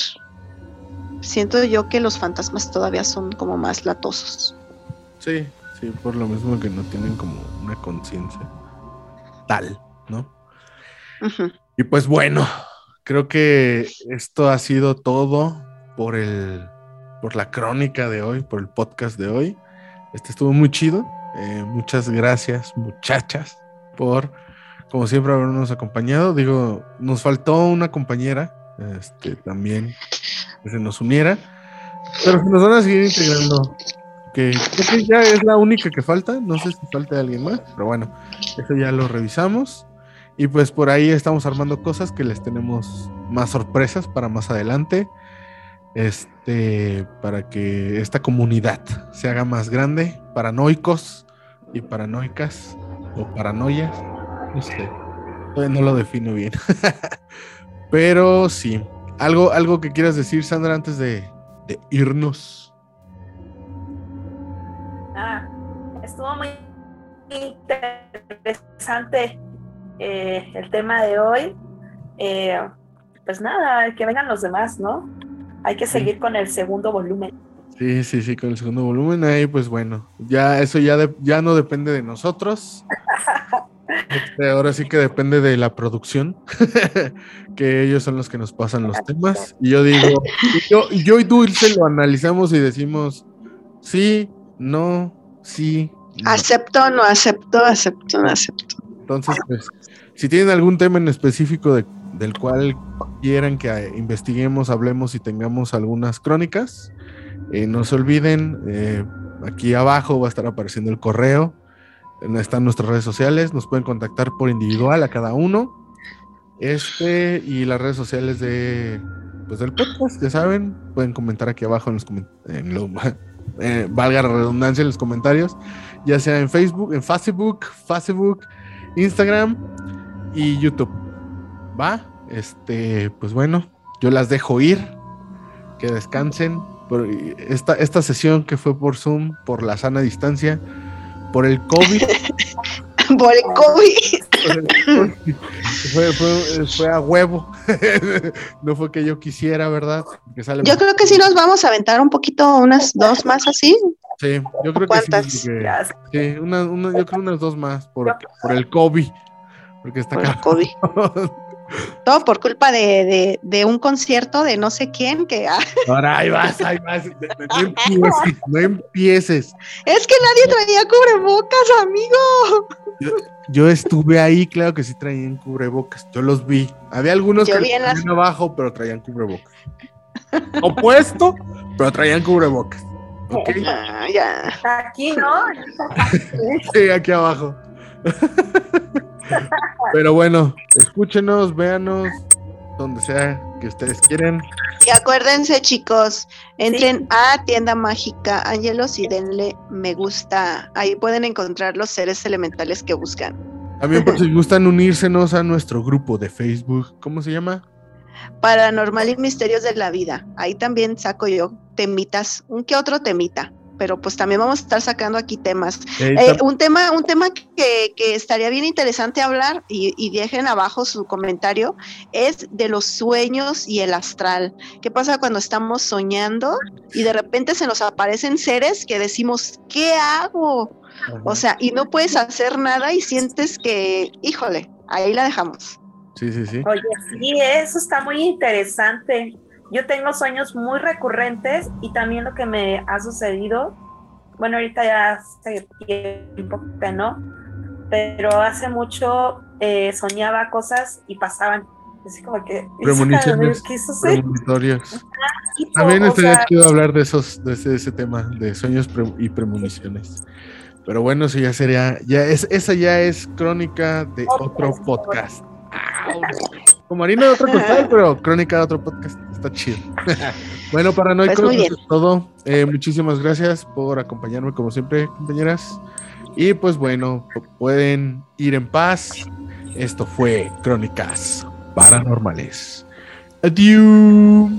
Siento yo que los fantasmas todavía son como más latosos. sí, sí, por lo mismo que no tienen como una conciencia tal, ¿no? Y pues bueno, creo que esto ha sido todo por el por la crónica de hoy, por el podcast de hoy. Este estuvo muy chido. Eh, muchas gracias, muchachas, por como siempre habernos acompañado. Digo, nos faltó una compañera, este también que se nos uniera, pero se nos van a seguir integrando. Que ya es la única que falta. No sé si falta alguien más, pero bueno, eso ya lo revisamos. Y pues por ahí estamos armando cosas que les tenemos más sorpresas para más adelante. Este, para que esta comunidad se haga más grande, paranoicos y paranoicas o paranoias. No todavía no lo defino bien. Pero sí, algo, algo que quieras decir, Sandra, antes de, de irnos. Ah, estuvo muy interesante eh, el tema de hoy. Eh, pues nada, que vengan los demás, ¿no? Hay que seguir con el segundo volumen. Sí, sí, sí, con el segundo volumen ahí, pues bueno, ya eso ya, de- ya no depende de nosotros. Este, ahora sí que depende de la producción, que ellos son los que nos pasan los temas. Y yo digo, y yo, y yo y Dulce lo analizamos y decimos, sí, no, sí. no". Acepto, no acepto, acepto, no acepto. Entonces, pues, si tienen algún tema en específico de- del cual quieran que eh, investiguemos, hablemos y tengamos algunas crónicas, eh, no se olviden, eh, aquí abajo va a estar apareciendo el correo, están nuestras redes sociales, nos pueden contactar por individual a cada uno, este y las redes sociales de pues del podcast, ya saben, pueden comentar aquí abajo en los en lo- eh, valga la redundancia en los comentarios, ya sea en Facebook, en Facebook, Facebook, Instagram y YouTube. ¿Va? Este, pues bueno, yo las dejo ir. Que descansen. Esta, esta sesión que fue por Zoom, por la sana distancia, por el COVID. Por el COVID. fue, fue- fue a huevo. no fue que yo quisiera, ¿verdad? Que sale Yo creo que sí nos vamos a aventar un poquito, unas dos más así. Sí, yo creo que sí. ¿Cuántas? porque- Ya sé. sí, una, una- yo creo unas dos más por, por el COVID. Porque está Por el. COVID. Todo por culpa de, de, de un concierto de no sé quién que ah, Ahora ahí vas, ahí vas. No empieces, no empieces. es que nadie traía cubrebocas, amigo. Yo estuve ahí, claro que sí traían cubrebocas. Yo los vi. Había algunos Yo que las- traían abajo, pero traían cubrebocas. Opuesto, pero traían cubrebocas. Ok, Ah, ya. Aquí, ¿no? sí, aquí abajo. Pero bueno, escúchenos, véanos, donde sea que ustedes quieran. Y acuérdense, chicos, entren a Tienda Mágica Ángelos y denle me gusta. Ahí pueden encontrar los seres elementales que buscan. También por si gustan unírsenos a nuestro grupo de Facebook. ¿Cómo se llama? Paranormal y misterios de la vida. Ahí también saco yo temitas, un que otro temita. Pero pues también vamos a estar sacando aquí temas. Eh, un tema, un tema que, que estaría bien interesante hablar y, y dejen abajo su comentario es de los sueños y el astral. ¿Qué pasa cuando estamos soñando y de repente se nos aparecen seres que decimos, ¿qué hago? O sea, y no puedes hacer nada y sientes que, híjole, ahí la dejamos. Sí, sí, sí. Oye, sí, eso está muy interesante. Yo tengo sueños muy recurrentes y también lo que me ha sucedido, bueno, ahorita ya hace tiempo que no, pero hace mucho eh, soñaba cosas y pasaban. Así como que, Premoniciones, ¿qué. Tipo, También estaría sea, chido hablar de esos, de ese, ese tema, de sueños pre- y premoniciones. Pero bueno, eso ya sería, ya es, esa ya es crónica de otro podcast. Au. Como harina de otro costal, pero crónica de otro podcast. Está chido. bueno, paranoicos, Pues eso es todo. Eh, muchísimas gracias por acompañarme como siempre, compañeras. Y pues bueno, pu- pueden ir en paz. Esto fue Crónicas Paranormales. Adiós.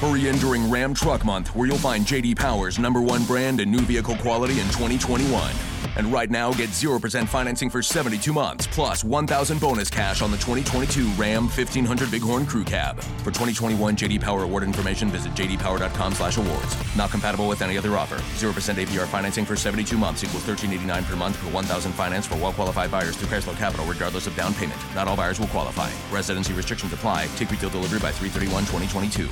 Hurry in during Ram Truck Month, where you'll find JD Power's number one brand and new vehicle quality in 2021. And right now, get 0% financing for 72 months, plus 1,000 bonus cash on the 2022 Ram 1500 Bighorn Crew Cab. For 2021 JD Power award information, visit jdpower.com/awards. Not compatible with any other offer. 0% APR financing for 72 months equals 13.89 per month per 1,000 finance for well-qualified buyers through Chrysler Capital, regardless of down payment. Not all buyers will qualify. Residency restrictions apply. Take retail delivery by 331 2022.